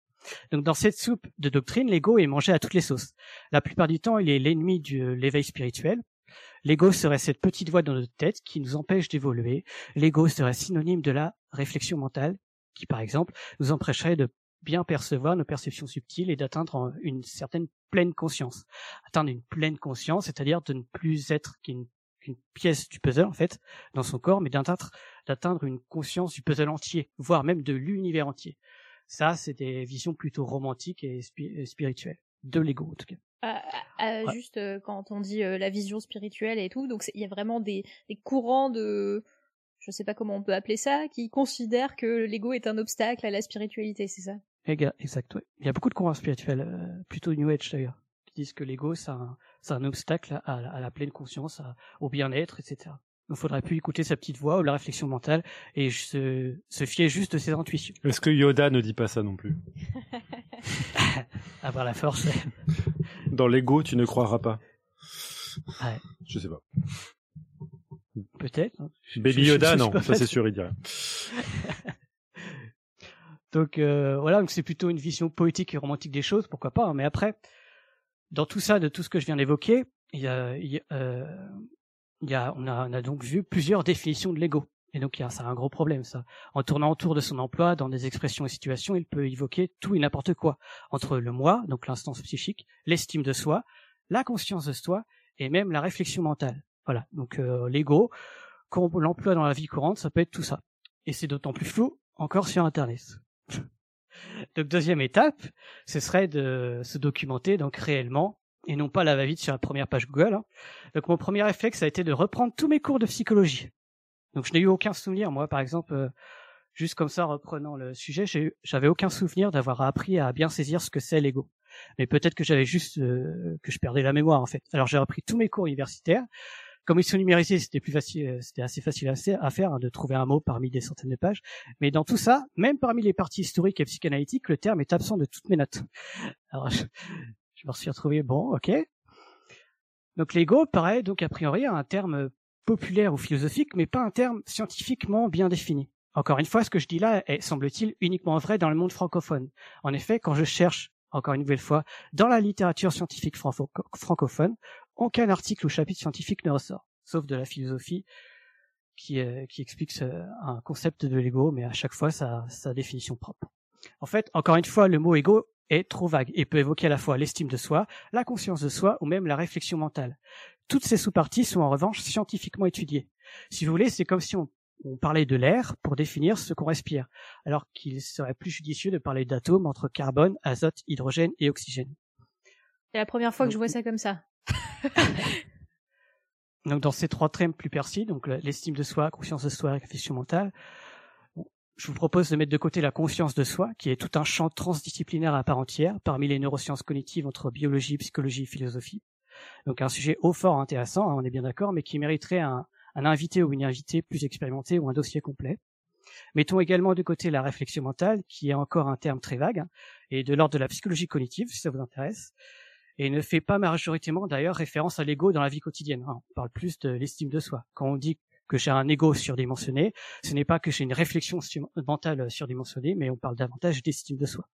Donc dans cette soupe de doctrine, l'ego est mangé à toutes les sauces. La plupart du temps, il est l'ennemi de l'éveil spirituel, L'ego serait cette petite voix dans notre tête qui nous empêche d'évoluer. L'ego serait synonyme de la réflexion mentale qui, par exemple, nous empêcherait de bien percevoir nos perceptions subtiles et d'atteindre une certaine pleine conscience. Atteindre une pleine conscience, c'est-à-dire de ne plus être qu'une pièce du puzzle, en fait, dans son corps, mais d'atteindre, d'atteindre une conscience du puzzle entier, voire même de l'univers entier. Ça, c'est des visions plutôt romantiques et spirituelles. De l'ego, en tout cas. Ah, juste euh, quand on dit euh, la vision spirituelle et tout, donc il y a vraiment des, des, courants de, je sais pas comment on peut appeler ça, qui considèrent que l'ego est un obstacle à la spiritualité, c'est ça? Exact, Il y a beaucoup de courants spirituels, euh, plutôt New Age d'ailleurs, qui disent que l'ego c'est un, un, obstacle à, à, la pleine conscience, au bien-être, etc. Il faudrait plus écouter sa petite voix ou la réflexion mentale et se, se fier juste de ses intuitions. Est-ce que Yoda ne dit pas ça non plus? <laughs> <laughs> Avoir la force. <laughs> Dans l'ego, tu ne croiras pas. Ouais. Je sais pas. Peut-être. Hein. Baby Yoda, <laughs> non, ça c'est sûr, il dirait. donc euh, voilà, donc c'est plutôt une vision poétique et romantique des choses, pourquoi pas. Hein. mais après, dans tout ça, de tout ce que je viens d'évoquer, il y a, il y a, euh, il y a, on a, on a donc vu plusieurs définitions de l'ego. Et donc, ça a un gros problème, ça. En tournant autour de son emploi, dans des expressions et situations, il peut évoquer tout et n'importe quoi. Entre le moi, donc l'instance psychique, l'estime de soi, la conscience de soi, et même la réflexion mentale. Voilà. Donc, euh, l'ego, l'emploie dans la vie courante, ça peut être tout ça. Et c'est d'autant plus flou encore sur Internet. <laughs> donc, deuxième étape, ce serait de se documenter, donc réellement, et non pas la va-vite sur la première page Google. Hein. Donc, mon premier réflexe a été de reprendre tous mes cours de psychologie donc je n'ai eu aucun souvenir, moi par exemple, euh, juste comme ça, reprenant le sujet, j'avais aucun souvenir d'avoir appris à bien saisir ce que c'est l'ego. Mais peut-être que j'avais juste euh, que je perdais la mémoire en fait. Alors j'ai repris tous mes cours universitaires. Comme ils sont numérisés, c'était plus facile, euh, c'était assez facile à faire hein, de trouver un mot parmi des centaines de pages. Mais dans tout ça, même parmi les parties historiques et psychanalytiques, le terme est absent de toutes mes notes. Alors je, je me suis retrouvé bon, ok. Donc l'ego paraît donc a priori un terme populaire ou philosophique, mais pas un terme scientifiquement bien défini. Encore une fois, ce que je dis là est, semble-t-il, uniquement vrai dans le monde francophone. En effet, quand je cherche, encore une nouvelle fois, dans la littérature scientifique francophone, aucun article ou chapitre scientifique ne ressort, sauf de la philosophie qui, euh, explique un concept de l'ego, mais à chaque fois sa, sa définition propre. En fait, encore une fois, le mot ego est trop vague et peut évoquer à la fois l'estime de soi, la conscience de soi ou même la réflexion mentale. Toutes ces sous-parties sont en revanche scientifiquement étudiées. Si vous voulez, c'est comme si on, parlait de l'air pour définir ce qu'on respire, alors qu'il serait plus judicieux de parler d'atomes entre carbone, azote, hydrogène et oxygène. C'est la première fois que je vois ça comme ça. <laughs> donc dans ces trois thèmes plus percis, donc l'estime de soi, conscience de soi et réflexion mentale, je vous propose de mettre de côté la conscience de soi, qui est tout un champ transdisciplinaire à part entière, parmi les neurosciences cognitives entre biologie, psychologie et philosophie. Donc un sujet haut fort intéressant, hein, on est bien d'accord, mais qui mériterait un, invité ou une invitée plus expérimentée ou un dossier complet. Mettons également de côté la réflexion mentale, qui est encore un terme très vague, hein, et de l'ordre de la psychologie cognitive, si ça vous intéresse, et ne fait pas majoritairement d'ailleurs référence à l'ego dans la vie quotidienne. Hein. On parle plus de l'estime de soi. Quand on dit que j'ai un ego surdimensionné, ce n'est pas que j'ai une réflexion mentale surdimensionnée, mais on parle davantage d'estime de soi.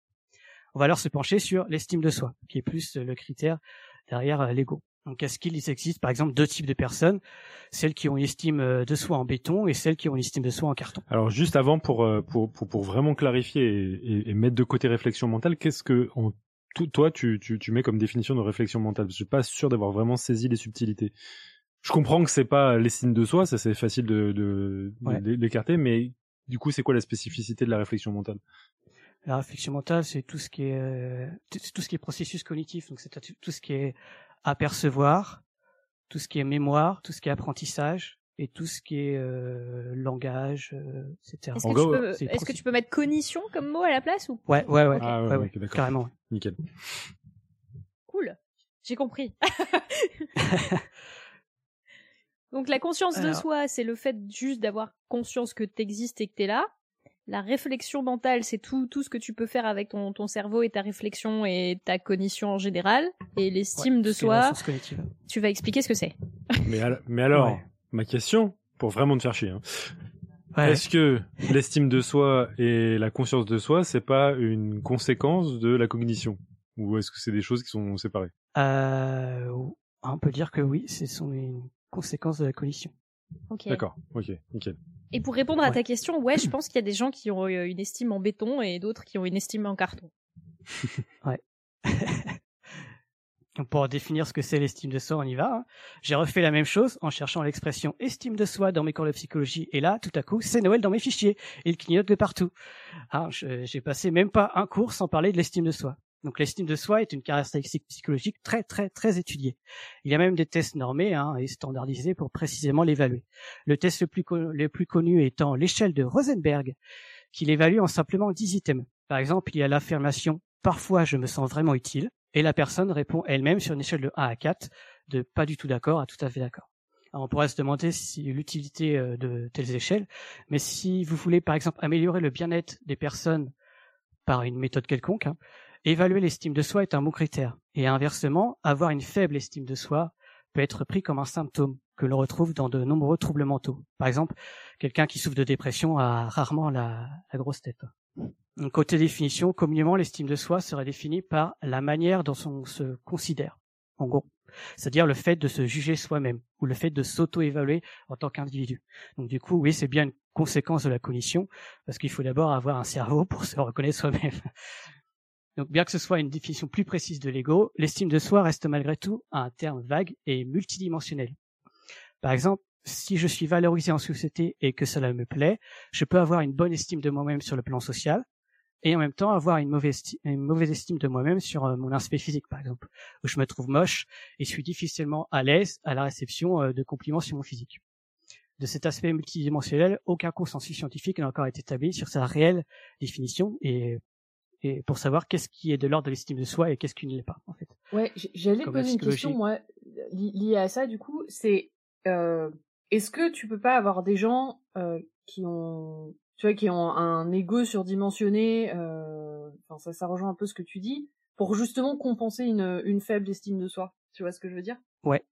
On va alors se pencher sur l'estime de soi, qui est plus le critère derrière euh, l'ego. Donc est-ce qu'il existe par exemple deux types de personnes, celles qui ont une estime euh, de soi en béton et celles qui ont une estime de soi en carton. Alors juste avant pour euh, pour pour, pour vraiment clarifier et, et, mettre de côté réflexion mentale, qu'est-ce que toi tu, tu tu mets comme définition de réflexion mentale? Je suis pas sûr d'avoir vraiment saisi les subtilités. Je comprends que c'est pas l'estime de soi, ça c'est facile de de d'écarter, mais du coup c'est quoi la spécificité de la réflexion mentale? La réflexion mentale, c'est tout ce qui est euh, tout ce qui est processus cognitif, donc c'est tout ce qui est apercevoir, tout ce qui est mémoire, tout ce qui est apprentissage et tout ce qui est euh, langage, euh, etc. Est-ce que, tu peux, est-ce que tu peux mettre cognition comme mot à la place ou Ouais, ouais, ouais, ah, ouais, ouais, carrément. Nickel. Cool. j'ai compris. <laughs> <laughs> Donc la conscience de soi, c'est le fait juste d'avoir conscience que t'existes et que t'es là. La réflexion mentale, c'est tout, tout ce que tu peux faire avec ton, ton cerveau et ta réflexion et ta cognition en général. Et l'estime Ouais, de soi, tu vas expliquer ce que c'est. Mais, al- mais alors, Ouais. ma question, pour vraiment te faire chier, hein, Ouais. est-ce que l'estime de soi et la conscience de soi, c'est pas une conséquence de la cognition? Ou est-ce que c'est des choses qui sont séparées? Euh, on peut dire que oui, ce sont une conséquence de la cognition. Ok. D'accord, ok, nickel. Et pour répondre à Ouais. ta question, ouais, je <clears throat> pense qu'il y a des gens qui ont euh, une estime en béton et d'autres qui ont une estime en carton. <laughs> Donc, <laughs> Pour définir ce que c'est l'estime de soi, on y va. hein. J'ai refait la même chose en cherchant l'expression estime de soi dans mes cours de psychologie. Et là, tout à coup, c'est Noël dans mes fichiers. Il clignote de partout. Ah, J'ai passé même pas un cours sans parler de l'estime de soi. Donc l'estime de soi est une caractéristique psychologique très très très étudiée. Il y a même des tests normés hein, et standardisés pour précisément l'évaluer. Le test le plus, connu étant l'échelle de Rosenberg, qui l'évalue en simplement 10 items. Par exemple, il y a l'affirmation « parfois je me sens vraiment utile » et la personne répond elle-même sur une échelle de 1 à 4, de pas du tout d'accord à tout à fait d'accord. Alors, on pourrait se demander si l'utilité euh, de telles échelles, mais si vous voulez par exemple améliorer le bien-être des personnes par une méthode quelconque, hein, évaluer l'estime de soi est un bon critère. Et inversement, avoir une faible estime de soi peut être pris comme un symptôme que l'on retrouve dans de nombreux troubles mentaux. Par exemple, quelqu'un qui souffre de dépression a rarement la, la grosse tête. Donc, côté définition, communément, l'estime de soi serait définie par la manière dont on se considère, en gros. C'est-à-dire le fait de se juger soi-même, ou le fait de s'auto-évaluer en tant qu'individu. Donc du coup, oui, c'est bien une conséquence de la cognition, parce qu'il faut d'abord avoir un cerveau pour se reconnaître soi-même. Donc bien que ce soit une définition plus précise de l'ego, l'estime de soi reste malgré tout un terme vague et multidimensionnel. Par exemple, si je suis valorisé en société et que cela me plaît, je peux avoir une bonne estime de moi-même sur le plan social, et en même temps avoir une mauvaise, une mauvaise estime de moi-même sur euh, mon aspect physique, par exemple, où je me trouve moche et suis difficilement à l'aise à la réception euh, de compliments sur mon physique. De cet aspect multidimensionnel, aucun consensus scientifique n'a encore été établi sur sa réelle définition et, et pour savoir qu'est-ce qui est de l'ordre de l'estime de soi et qu'est-ce qui ne l'est pas, en fait. Ouais, j'allais poser une question, moi, li- liée à ça, du coup, c'est euh, est-ce que tu peux pas avoir des gens euh, qui ont, tu vois, qui ont un ego surdimensionné, euh, enfin ça, ça rejoint un peu ce que tu dis, pour justement compenser une, une faible estime de soi. Tu vois ce que je veux dire? Ouais,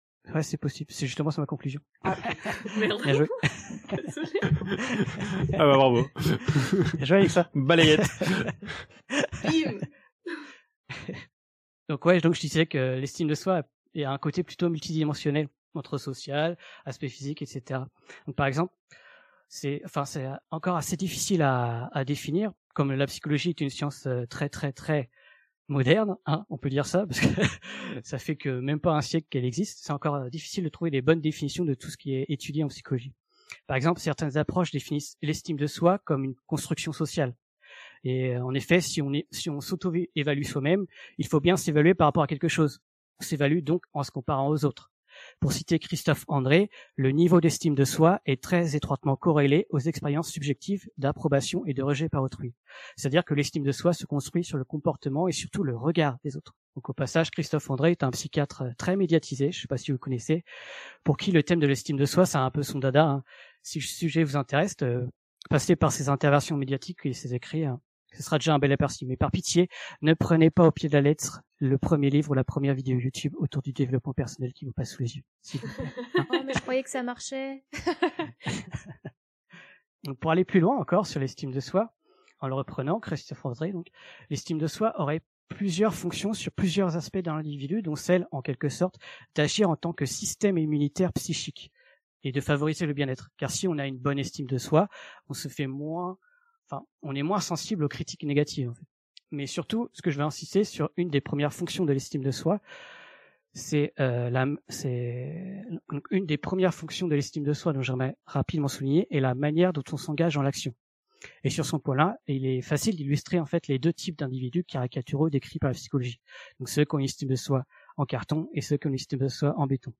c'est possible. C'est justement ça ma conclusion. ah. <laughs> Merde. Bien joué. Ah bah bravo. Bien joué avec ça. Balayette. Bim. <laughs> Donc ouais, donc je disais que l'estime de soi est un côté plutôt multidimensionnel entre social, aspect physique, etc. Donc par exemple, c'est enfin c'est encore assez difficile à, à définir. Comme la psychologie est une science euh, très très très moderne, hein, on peut dire ça, parce que <laughs> ça fait que même pas un siècle qu'elle existe. C'est encore euh, difficile de trouver les bonnes définitions de tout ce qui est étudié en psychologie. Par exemple, certaines approches définissent l'estime de soi comme une construction sociale. Et euh, en effet, si on est, si on s'auto-évalue soi-même, il faut bien s'évaluer par rapport à quelque chose. On s'évalue donc en se comparant aux autres. Pour citer Christophe André, le niveau d'estime de soi est très étroitement corrélé aux expériences subjectives d'approbation et de rejet par autrui. C'est-à-dire que l'estime de soi se construit sur le comportement et surtout le regard des autres. Donc au passage, Christophe André est un psychiatre très médiatisé, je ne sais pas si vous connaissez, pour qui le thème de l'estime de soi, c'est un peu son dada. hein. Si le sujet vous intéresse, euh, passez par ses interventions médiatiques et ses écrits. hein. Ce sera déjà un bel aperçu. Mais par pitié, ne prenez pas au pied de la lettre le premier livre ou la première vidéo YouTube autour du développement personnel qui vous passe sous les yeux. s'il vous plaît. <laughs> Oh, mais je croyais que ça marchait. <laughs> Donc, pour aller plus loin encore sur l'estime de soi, en le reprenant, Christophe André, donc, l'estime de soi aurait plusieurs fonctions sur plusieurs aspects d'un individu, dont celle, en quelque sorte, d'agir en tant que système immunitaire psychique et de favoriser le bien-être. Car si on a une bonne estime de soi, on se fait moins, enfin, on est moins sensible aux critiques négatives. En fait. Mais surtout, ce que je vais insister sur une des premières fonctions de l'estime de soi, c'est euh, une des premières fonctions de l'estime de soi dont j'aimerais rapidement souligner est la manière dont on s'engage en l'action. Et sur son point-là, il est facile d'illustrer en fait les deux types d'individus caricaturaux décrits par la psychologie. Donc ceux qui ont une estime de soi en carton et ceux qui ont une estime de soi en béton.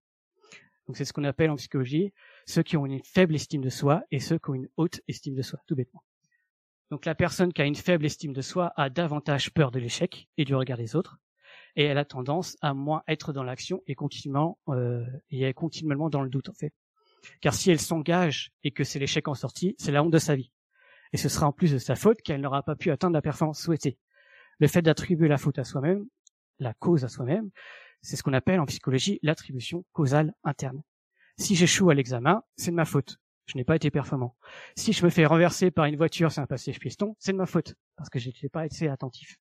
Donc c'est ce qu'on appelle en psychologie ceux qui ont une faible estime de soi et ceux qui ont une haute estime de soi, tout bêtement. Donc la personne qui a une faible estime de soi a davantage peur de l'échec et du regard des autres. et elle a tendance à moins être dans l'action et continuellement euh, continuellement dans le doute en fait. Car si elle s'engage et que c'est l'échec en sortie, c'est la honte de sa vie. Et ce sera en plus de sa faute qu'elle n'aura pas pu atteindre la performance souhaitée. Le fait d'attribuer la faute à soi-même, la cause à soi-même, c'est ce qu'on appelle en psychologie l'attribution causale interne. Si j'échoue à l'examen, c'est de ma faute. Je n'ai pas été performant. Si je me fais renverser par une voiture sur un passage piston, c'est de ma faute, parce que je n'ai pas été attentif.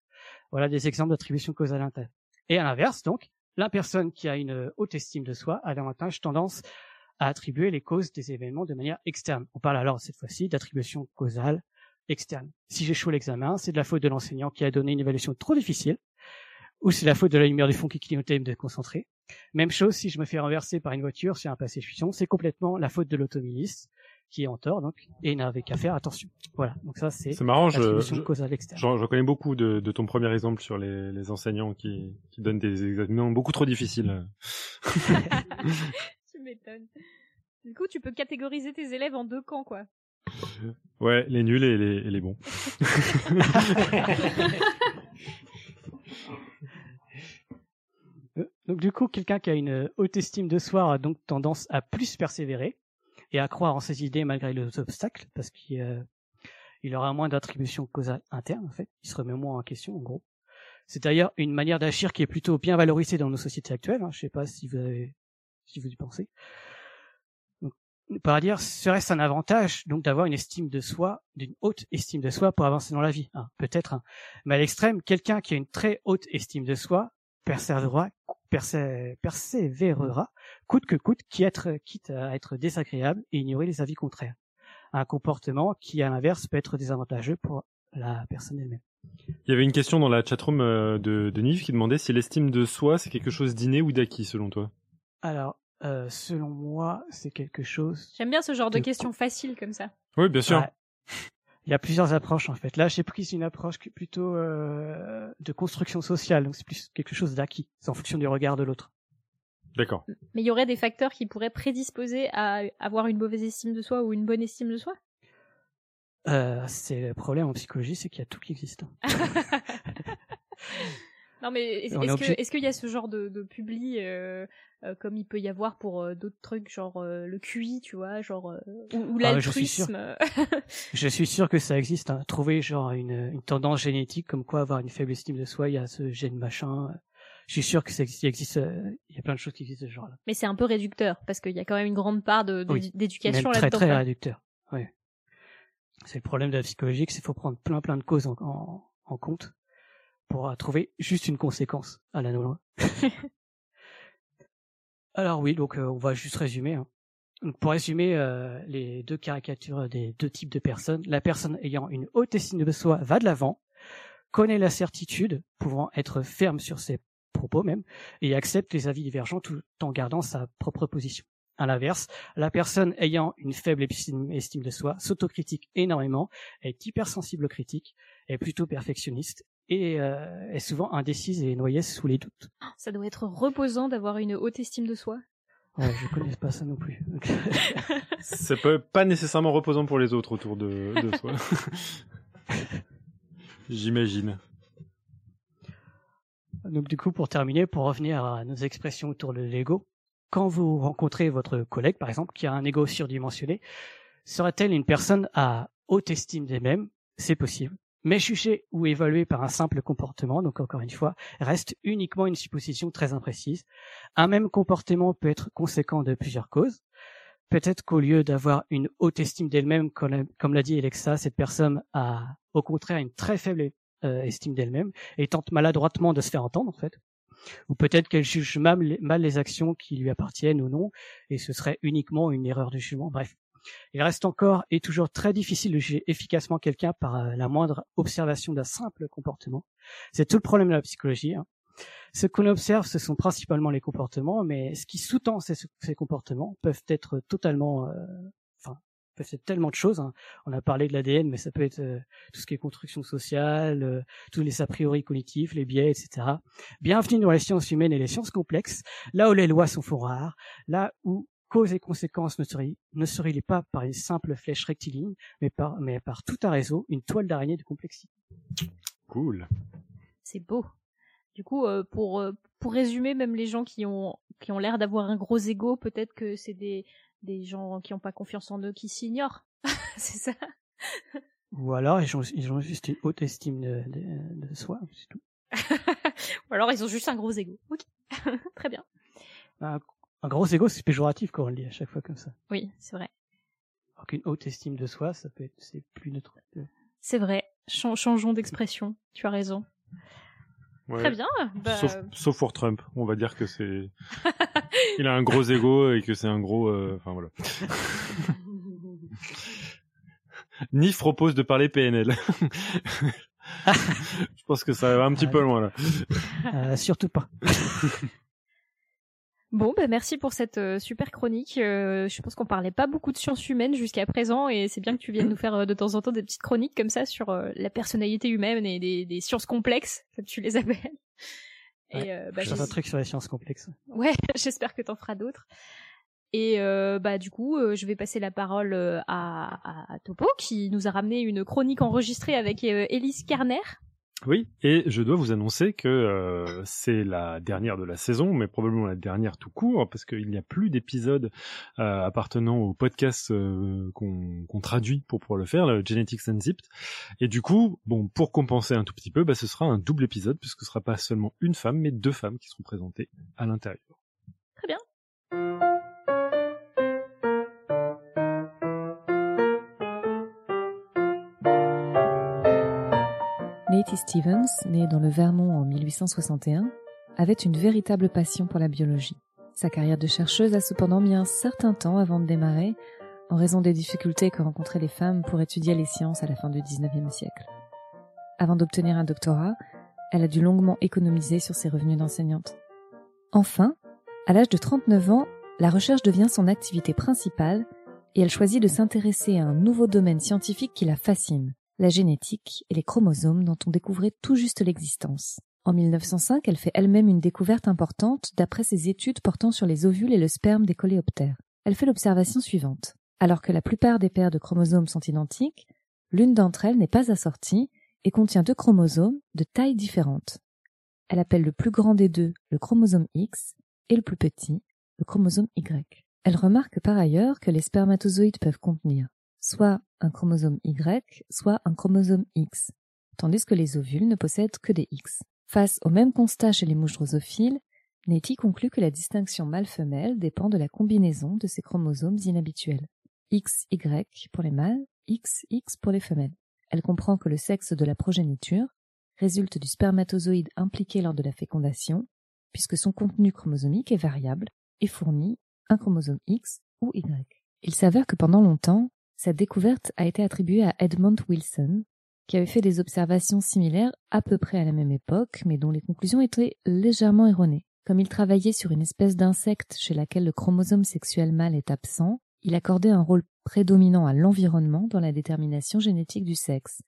Voilà des exemples d'attribution causale interne. Et à l'inverse, donc, la personne qui a une haute estime de soi a davantage tendance à attribuer les causes des événements de manière externe. On parle alors cette fois-ci d'attribution causale externe. Si j'échoue l'examen, c'est de la faute de l'enseignant qui a donné une évaluation trop difficile, ou c'est la faute de la lumière du fond qui clignotait et me déconcentrer. Même chose si je me fais renverser par une voiture sur un passé fusion, c'est complètement la faute de l'automobiliste qui est en tort donc et n'avait qu'à faire attention. Voilà, donc ça c'est C'est marrant, je, je, causale je connais beaucoup de, de ton premier exemple sur les, les enseignants qui, qui donnent des examens beaucoup trop difficiles. <laughs> tu m'étonnes. Du coup, tu peux catégoriser tes élèves en deux camps, quoi. Ouais, les nuls et les, et les bons. <laughs> Euh, Donc du coup, quelqu'un qui a une haute estime de soi a donc tendance à plus persévérer et à croire en ses idées malgré les obstacles, parce qu'il euh, il aura moins d'attribution causale interne, en fait. Il se remet moins en question, en gros. C'est d'ailleurs une manière d'agir qui est plutôt bien valorisée dans nos sociétés actuelles. Hein. Je sais pas si vous avez, si vous y pensez. Donc, par dire, serait-ce un avantage donc d'avoir une estime de soi, d'une haute estime de soi pour avancer dans la vie hein, Peut-être. hein. Mais à l'extrême, quelqu'un qui a une très haute estime de soi persévérera, persé- persévérera coûte que coûte, qui être, quitte à être désagréable et ignorer les avis contraires. Un comportement qui, à l'inverse, peut être désavantageux pour la personne elle-même. Il y avait une question dans la chatroom euh, de, de Nive qui demandait si l'estime de soi c'est quelque chose d'inné ou d'acquis selon toi? Alors, euh, selon moi, c'est quelque chose. J'aime bien ce genre de De questions faciles comme ça. Oui, bien sûr. Ouais. Il y a plusieurs approches en fait. Là, j'ai pris une approche plutôt euh, de construction sociale, donc c'est plus quelque chose d'acquis. C'est en fonction du regard de l'autre. D'accord. Mais il y aurait des facteurs qui pourraient prédisposer à avoir une mauvaise estime de soi ou une bonne estime de soi? Euh, c'est le problème en psychologie, c'est qu'il y a tout qui existe. <laughs> Non mais est- est est-ce obligé- est-ce qu'il y a ce genre de, de publi euh, euh, comme il peut y avoir pour euh, d'autres trucs genre euh, le QI tu vois genre euh, ou, ou Ah je l'altruisme <laughs> Je suis sûr que ça existe. Hein. Trouver genre une, une tendance génétique comme quoi avoir une faible estime de soi, il y a ce gène machin. Je suis sûr que ça existe. Il existe, il y a plein de choses qui existent de ce genre-là. mais c'est un peu réducteur parce qu'il y a quand même une grande part de, de- Oui. d'éducation très là-dedans très quoi. réducteur. Ouais. C'est le problème de la psychologie, c'est qu'il faut prendre plein plein de causes en, en, en compte pour euh, trouver juste une conséquence à la loi. <laughs> Alors oui, donc euh, on va juste résumer. hein. Donc, pour résumer euh, les deux caricatures des deux types de personnes, la personne ayant une haute estime de soi va de l'avant, connaît la certitude, pouvant être ferme sur ses propos même, et accepte les avis divergents tout en gardant sa propre position. À l'inverse, la personne ayant une faible estime de soi s'autocritique énormément, est hypersensible aux critiques, est plutôt perfectionniste et euh, est souvent indécise et noyée sous les doutes. ça doit être reposant d'avoir une haute estime de soi Ouais, je connais pas ça non plus. <laughs> Ça peut pas nécessairement reposant pour les autres autour de, de soi. <laughs> J'imagine. Donc du coup, pour terminer, pour revenir à nos expressions autour de l'ego, quand vous rencontrez votre collègue, par exemple, qui a un ego surdimensionné, sera-t-elle une personne à haute estime d'elle-même C'est possible. Mais jugée ou évaluée par un simple comportement, donc encore une fois, reste uniquement une supposition très imprécise. Un même comportement peut être conséquent de plusieurs causes. Peut-être qu'au lieu d'avoir une haute estime d'elle-même, comme l'a dit Alexa, cette personne a au contraire une très faible euh, estime d'elle-même et tente maladroitement de se faire entendre en fait. Ou peut-être qu'elle juge mal les actions qui lui appartiennent ou non, et ce serait uniquement une erreur de jugement. Bref, il reste encore et toujours très difficile de juger efficacement quelqu'un par euh, la moindre observation d'un simple comportement. C'est tout le problème de la psychologie. hein. Ce qu'on observe, ce sont principalement les comportements, mais ce qui sous-tend ces, ces comportements peuvent être totalement, euh, enfin, peuvent être tellement de choses. hein. On a parlé de l'ADN, mais ça peut être euh, tout ce qui est construction sociale, tous les a priori cognitifs, les biais, etc. Bienvenue dans les sciences humaines et les sciences complexes, là où les lois sont fort rares, là où cause et conséquences ne seraient, ne seraient pas par une simple flèche rectiligne, mais par, mais par tout un réseau, une toile d'araignée de complexité? Cool. c'est beau Du coup, euh, pour euh, pour résumer, même les gens qui ont qui ont l'air d'avoir un gros ego, peut-être que c'est des des gens qui n'ont pas confiance en eux, qui s'ignorent. <laughs> c'est ça? Ou alors ils ont, ils ont juste une haute estime de, de, de soi, c'est tout. <laughs> Ou alors ils ont juste un gros ego. Ok, <laughs> très bien. Un, un gros ego, c'est péjoratif quand on le dit à chaque fois comme ça. Oui, c'est vrai. Alors qu'une haute estime de soi, ça peut être, c'est plus neutre. C'est vrai. Ch changeons d'expression. Tu as raison. Ouais. Très bien. Bah... Sauf, sauf pour Trump, on va dire que c'est. <laughs> Il a un gros ego et que c'est un gros. euh, Enfin voilà. <laughs> Nif propose de parler PNL. <laughs> Je pense que ça va un petit peu loin là. Euh, surtout pas. Bon, bah merci pour cette euh, super chronique. Euh, je pense qu'on parlait pas beaucoup de sciences humaines jusqu'à présent, et c'est bien que tu viennes nous faire euh, de temps en temps des petites chroniques comme ça sur la personnalité humaine et des, des sciences complexes, comme tu les appelles. Ouais, Et euh, bah, Je fais un truc sur les sciences complexes. Ouais, <laughs> j'espère que t'en feras d'autres. Et bah du coup, je vais passer la parole à, à Topo qui nous a ramené une chronique enregistrée avec Élise Kerner. Oui, et je dois vous annoncer que euh, c'est la dernière de la saison, mais probablement la dernière tout court, parce qu'il n'y a plus d'épisodes euh, appartenant au podcast euh, qu'on traduit pour pouvoir le faire, le Genetics Unzipped. Et du coup, bon, pour compenser un tout petit peu, bah, ce sera un double épisode, puisque ce sera pas seulement une femme, mais deux femmes qui seront présentées à l'intérieur. Très bien. Stevens, née dans le Vermont en 1861, avait une véritable passion pour la biologie. Sa carrière de chercheuse a cependant mis un certain temps avant de démarrer, en raison des difficultés que rencontraient les femmes pour étudier les sciences à la fin du XIXe siècle. Avant d'obtenir un doctorat, elle a dû longuement économiser sur ses revenus d'enseignante. Enfin, à l'âge de 39 ans, la recherche devient son activité principale et elle choisit de s'intéresser à un nouveau domaine scientifique qui la fascine, la génétique et les chromosomes dont on découvrait tout juste l'existence. En 1905, elle fait elle-même une découverte importante d'après ses études portant sur les ovules et le sperme des coléoptères. Elle fait l'observation suivante. Alors que la plupart des paires de chromosomes sont identiques, l'une d'entre elles n'est pas assortie et contient deux chromosomes de tailles différentes. Elle appelle le plus grand des deux le chromosome X et le plus petit le chromosome Y. Elle remarque par ailleurs que les spermatozoïdes peuvent contenir soit un chromosome Y, soit un chromosome X, tandis que les ovules ne possèdent que des X. Face au même constat chez les mouches drosophiles, Nettie conclut que la distinction mâle-femelle dépend de la combinaison de ces chromosomes inhabituels. XY pour les mâles, XX pour les femelles. Elle comprend que le sexe de la progéniture résulte du spermatozoïde impliqué lors de la fécondation, puisque son contenu chromosomique est variable et fournit un chromosome X ou Y. Il s'avère que pendant longtemps, cette découverte a été attribuée à Edmund Wilson, qui avait fait des observations similaires à peu près à la même époque, mais dont les conclusions étaient légèrement erronées. Comme il travaillait sur une espèce d'insecte chez laquelle le chromosome sexuel mâle est absent, il accordait un rôle prédominant à l'environnement dans la détermination génétique du sexe,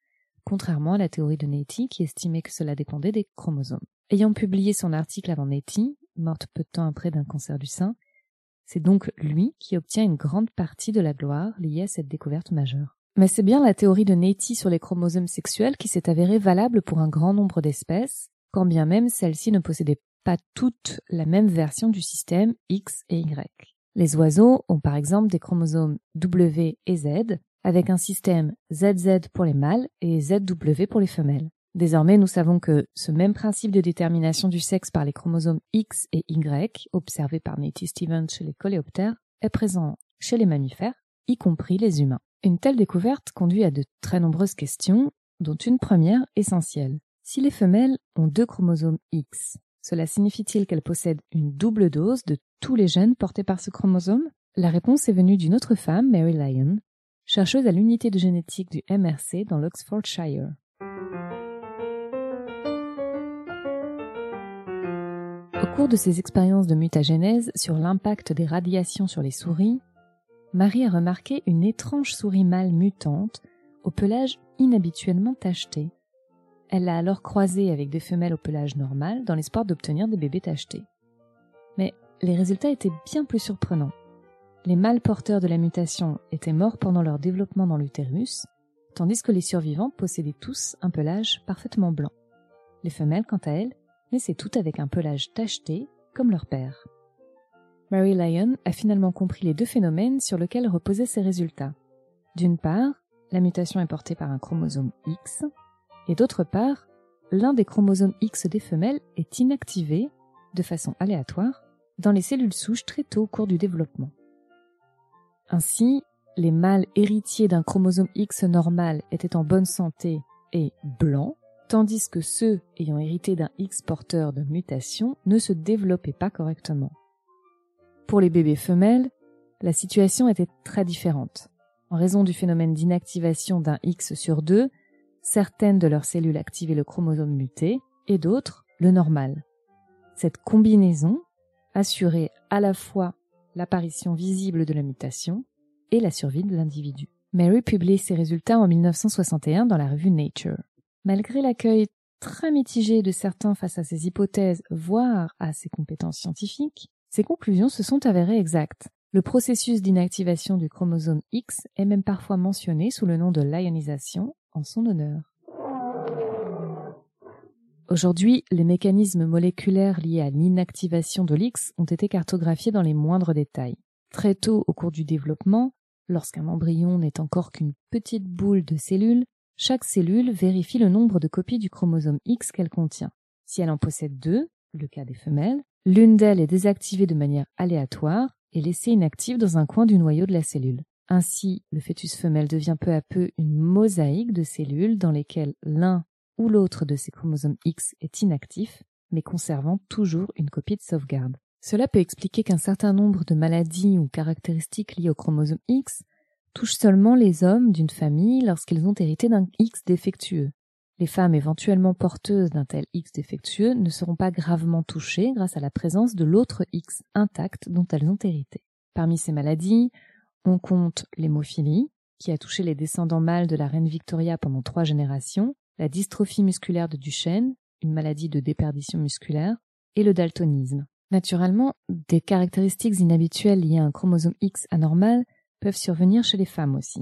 contrairement à la théorie de Nettie qui estimait que cela dépendait des chromosomes. Ayant publié son article avant Nettie, morte peu de temps après d'un cancer du sein, c'est donc lui qui obtient une grande partie de la gloire liée à cette découverte majeure. Mais c'est bien la théorie de Nettie sur les chromosomes sexuels qui s'est avérée valable pour un grand nombre d'espèces, quand bien même celles-ci ne possédaient pas toutes la même version du système X et Y. Les oiseaux ont par exemple des chromosomes W et Z, avec un système ZZ pour les mâles et ZW pour les femelles. Désormais, nous savons que ce même principe de détermination du sexe par les chromosomes X et Y, observé par Nettie Stevens chez les coléoptères, est présent chez les mammifères, y compris les humains. Une telle découverte conduit à de très nombreuses questions, dont une première essentielle. Si les femelles ont deux chromosomes X, cela signifie-t-il qu'elles possèdent une double dose de tous les gènes portés par ce chromosome? La réponse est venue d'une autre femme, Mary Lyon, chercheuse à l'unité de génétique du MRC dans l'Oxfordshire. Cours de ses expériences de mutagénèse sur l'impact des radiations sur les souris, Marie a remarqué une étrange souris mâle mutante au pelage inhabituellement tacheté. Elle l'a alors croisée avec des femelles au pelage normal dans l'espoir d'obtenir des bébés tachetés. Mais les résultats étaient bien plus surprenants. Les mâles porteurs de la mutation étaient morts pendant leur développement dans l'utérus, tandis que les survivants possédaient tous un pelage parfaitement blanc. Les femelles, quant à elles, mais c'est tout avec un pelage tacheté, comme leur père. Mary Lyon a finalement compris les deux phénomènes sur lesquels reposaient ses résultats. D'une part, la mutation est portée par un chromosome X, et d'autre part, l'un des chromosomes X des femelles est inactivé, de façon aléatoire, dans les cellules souches très tôt au cours du développement. Ainsi, les mâles héritiers d'un chromosome X normal étaient en bonne santé et blancs, tandis que ceux ayant hérité d'un X porteur de mutation ne se développaient pas correctement. Pour les bébés femelles, la situation était très différente. En raison du phénomène d'inactivation d'un X sur deux, certaines de leurs cellules activaient le chromosome muté et d'autres le normal. Cette combinaison assurait à la fois l'apparition visible de la mutation et la survie de l'individu. Mary publie ses résultats en 1961 dans la revue Nature. Malgré l'accueil très mitigé de certains face à ses hypothèses, voire à ses compétences scientifiques, ses conclusions se sont avérées exactes. Le processus d'inactivation du chromosome X est même parfois mentionné sous le nom de lyonisation en son honneur. Aujourd'hui, les mécanismes moléculaires liés à l'inactivation de l'X ont été cartographiés dans les moindres détails. Très tôt au cours du développement, lorsqu'un embryon n'est encore qu'une petite boule de cellules, chaque cellule vérifie le nombre de copies du chromosome X qu'elle contient. Si elle en possède deux, le cas des femelles, l'une d'elles est désactivée de manière aléatoire et laissée inactive dans un coin du noyau de la cellule. Ainsi, le fœtus femelle devient peu à peu une mosaïque de cellules dans lesquelles l'un ou l'autre de ces chromosomes X est inactif, mais conservant toujours une copie de sauvegarde. Cela peut expliquer qu'un certain nombre de maladies ou caractéristiques liées au chromosome X touchent seulement les hommes d'une famille lorsqu'ils ont hérité d'un X défectueux. Les femmes éventuellement porteuses d'un tel X défectueux ne seront pas gravement touchées grâce à la présence de l'autre X intact dont elles ont hérité. Parmi ces maladies, on compte l'hémophilie, qui a touché les descendants mâles de la reine Victoria pendant trois générations, la dystrophie musculaire de Duchenne, une maladie de déperdition musculaire, et le daltonisme. Naturellement, des caractéristiques inhabituelles liées à un chromosome X anormal peuvent survenir chez les femmes aussi.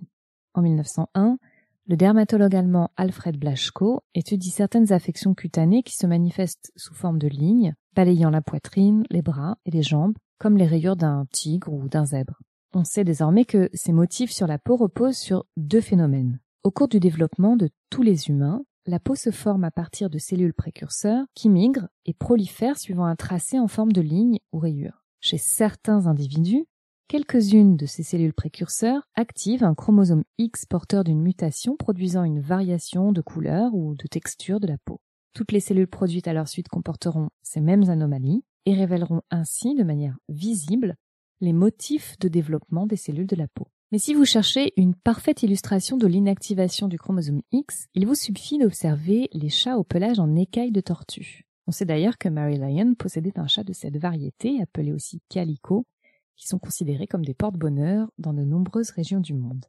En 1901, le dermatologue allemand Alfred Blaschko étudie certaines affections cutanées qui se manifestent sous forme de lignes, balayant la poitrine, les bras et les jambes, comme les rayures d'un tigre ou d'un zèbre. On sait désormais que ces motifs sur la peau reposent sur deux phénomènes. Au cours du développement de tous les humains, la peau se forme à partir de cellules précurseurs qui migrent et prolifèrent suivant un tracé en forme de ligne ou rayure. Chez certains individus, quelques-unes de ces cellules précurseurs activent un chromosome X porteur d'une mutation produisant une variation de couleur ou de texture de la peau. Toutes les cellules produites à leur suite comporteront ces mêmes anomalies et révéleront ainsi de manière visible les motifs de développement des cellules de la peau. Mais si vous cherchez une parfaite illustration de l'inactivation du chromosome X, il vous suffit d'observer les chats au pelage en écailles de tortue. On sait d'ailleurs que Mary Lyon possédait un chat de cette variété, appelé aussi calico, qui sont considérés comme des porte-bonheur dans de nombreuses régions du monde.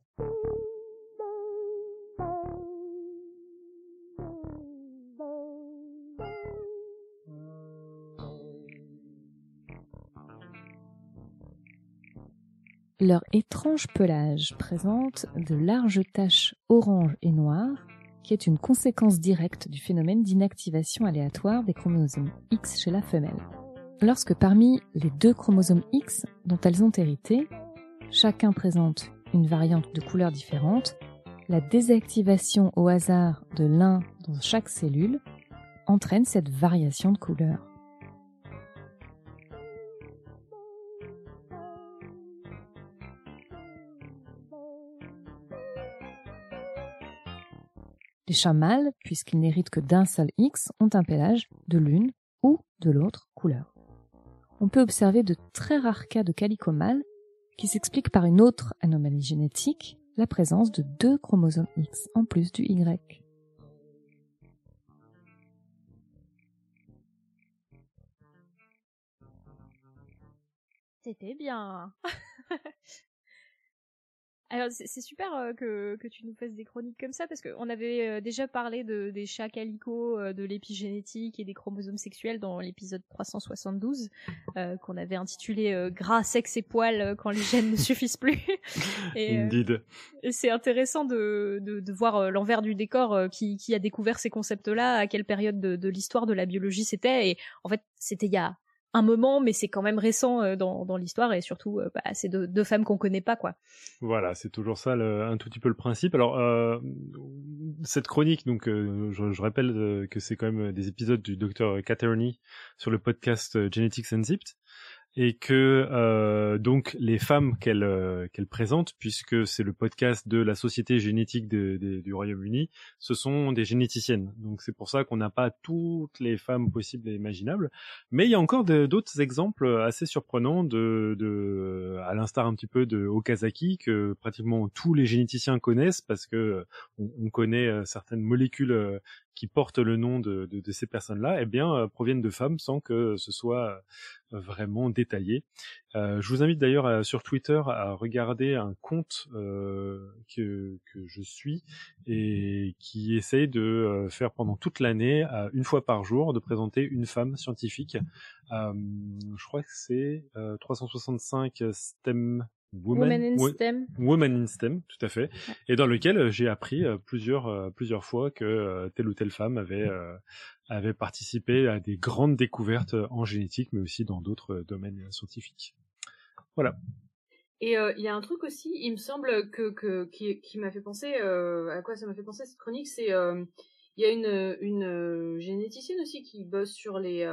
Leur étrange pelage présente de larges taches orange et noires, qui est une conséquence directe du phénomène d'inactivation aléatoire des chromosomes X chez la femelle. Lorsque parmi les deux chromosomes X dont elles ont hérité, chacun présente une variante de couleur différente, la désactivation au hasard de l'un dans chaque cellule entraîne cette variation de couleur. Les chats mâles, puisqu'ils n'héritent que d'un seul X, ont un pelage de l'une ou de l'autre couleur. On peut observer de très rares cas de calico mâle qui s'expliquent par une autre anomalie génétique, la présence de deux chromosomes X en plus du Y. C'était bien. <laughs> Alors c'est super euh, que, que tu nous fasses des chroniques comme ça parce qu'on avait euh, déjà parlé de, des chats calico, euh, de l'épigénétique et des chromosomes sexuels dans l'épisode 372 qu'on avait intitulé Gras, sexe et poils quand les gènes ne suffisent plus. <laughs> et, Indeed. et c'est intéressant de, de, de voir l'envers du décor qui, qui a découvert ces concepts-là, à quelle période de, de l'histoire de la biologie c'était. Et en fait, c'était il y a un moment, mais c'est quand même récent euh, dans, dans l'histoire et surtout, euh, bah, c'est deux, deux, femmes qu'on connaît pas, quoi. Voilà, c'est toujours ça, le, un tout petit peu le principe. Alors, euh, cette chronique, donc, euh, je, je, rappelle que c'est quand même des épisodes du docteur Caterny sur le podcast Genetics Unzipped et que euh, donc les femmes qu'elle euh, qu'elle présente, puisque c'est le podcast de la Société génétique du Royaume-Uni, ce sont des généticiennes. Donc c'est pour ça qu'on n'a pas toutes les femmes possibles et imaginables, mais il y a encore d'autres exemples assez surprenants de, de à l'instar un petit peu de Okazaki que pratiquement tous les généticiens connaissent parce que on, on connaît euh, certaines molécules qui portent le nom de, de, de ces personnes-là, eh bien, euh, proviennent de femmes sans que ce soit euh, vraiment détaillé. Euh, je vous invite d'ailleurs sur Twitter à regarder un compte euh, que, que je suis et qui essaye de faire pendant toute l'année, une fois par jour, de présenter une femme scientifique. je crois que c'est 365 STEM Women, in STEM. Women in STEM, tout à fait. Et dans lequel euh, j'ai appris euh, plusieurs euh, plusieurs fois que telle ou telle femme avait avait participé à des grandes découvertes en génétique, mais aussi dans d'autres domaines scientifiques. Voilà. Et il y a un truc aussi, il me semble que, que qui, qui m'a fait penser à quoi ça m'a fait penser cette chronique, c'est il y a une une généticienne aussi qui bosse sur les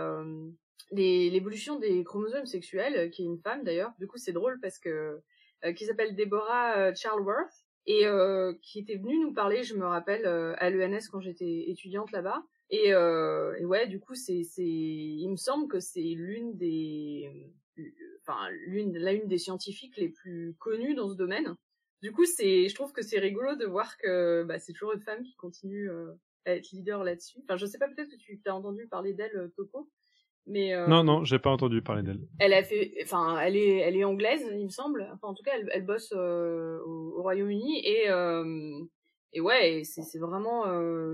l'évolution des chromosomes sexuels, euh, qui est une femme d'ailleurs. Du coup, c'est drôle parce que euh, qui s'appelle Deborah euh, Charleworth et euh, qui était venue nous parler, je me rappelle, à l'ENS quand j'étais étudiante là-bas. Et, et, ouais, du coup, c'est, c'est, il me semble que c'est l'une des, enfin, l'une, la une des scientifiques les plus connues dans ce domaine. Du coup, c'est, je trouve que c'est rigolo de voir que bah, c'est toujours une femme qui continue à être leader là-dessus. Enfin, je sais pas, peut-être que tu t'as entendu parler d'elle, Topo? Mais euh, non, non, j'ai pas entendu parler d'elle. Elle a fait, enfin, elle est, elle est anglaise, il me semble. Enfin, en tout cas, elle, elle bosse euh, au, Royaume-Uni et euh, et ouais, c'est vraiment,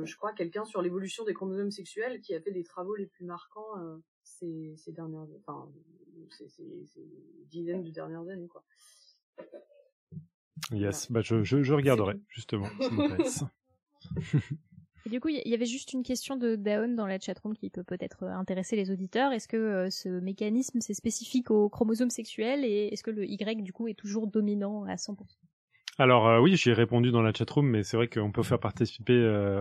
je crois, quelqu'un sur l'évolution des chromosomes sexuels qui a fait des travaux les plus marquants ces, ces dernières, enfin, ces, ces, ces, dizaines de dernières années, quoi. Yes, bah je, je, je regarderai justement. <laughs> <laughs> Et du coup, il y avait juste une question de Daon dans la chatroom qui peut peut-être euh, intéresser les auditeurs. Est-ce que euh, ce mécanisme c'est spécifique aux chromosomes sexuels et est-ce que le Y du coup est toujours dominant à 100% alors euh, oui, j'ai répondu dans la chatroom, mais c'est vrai qu'on peut faire participer,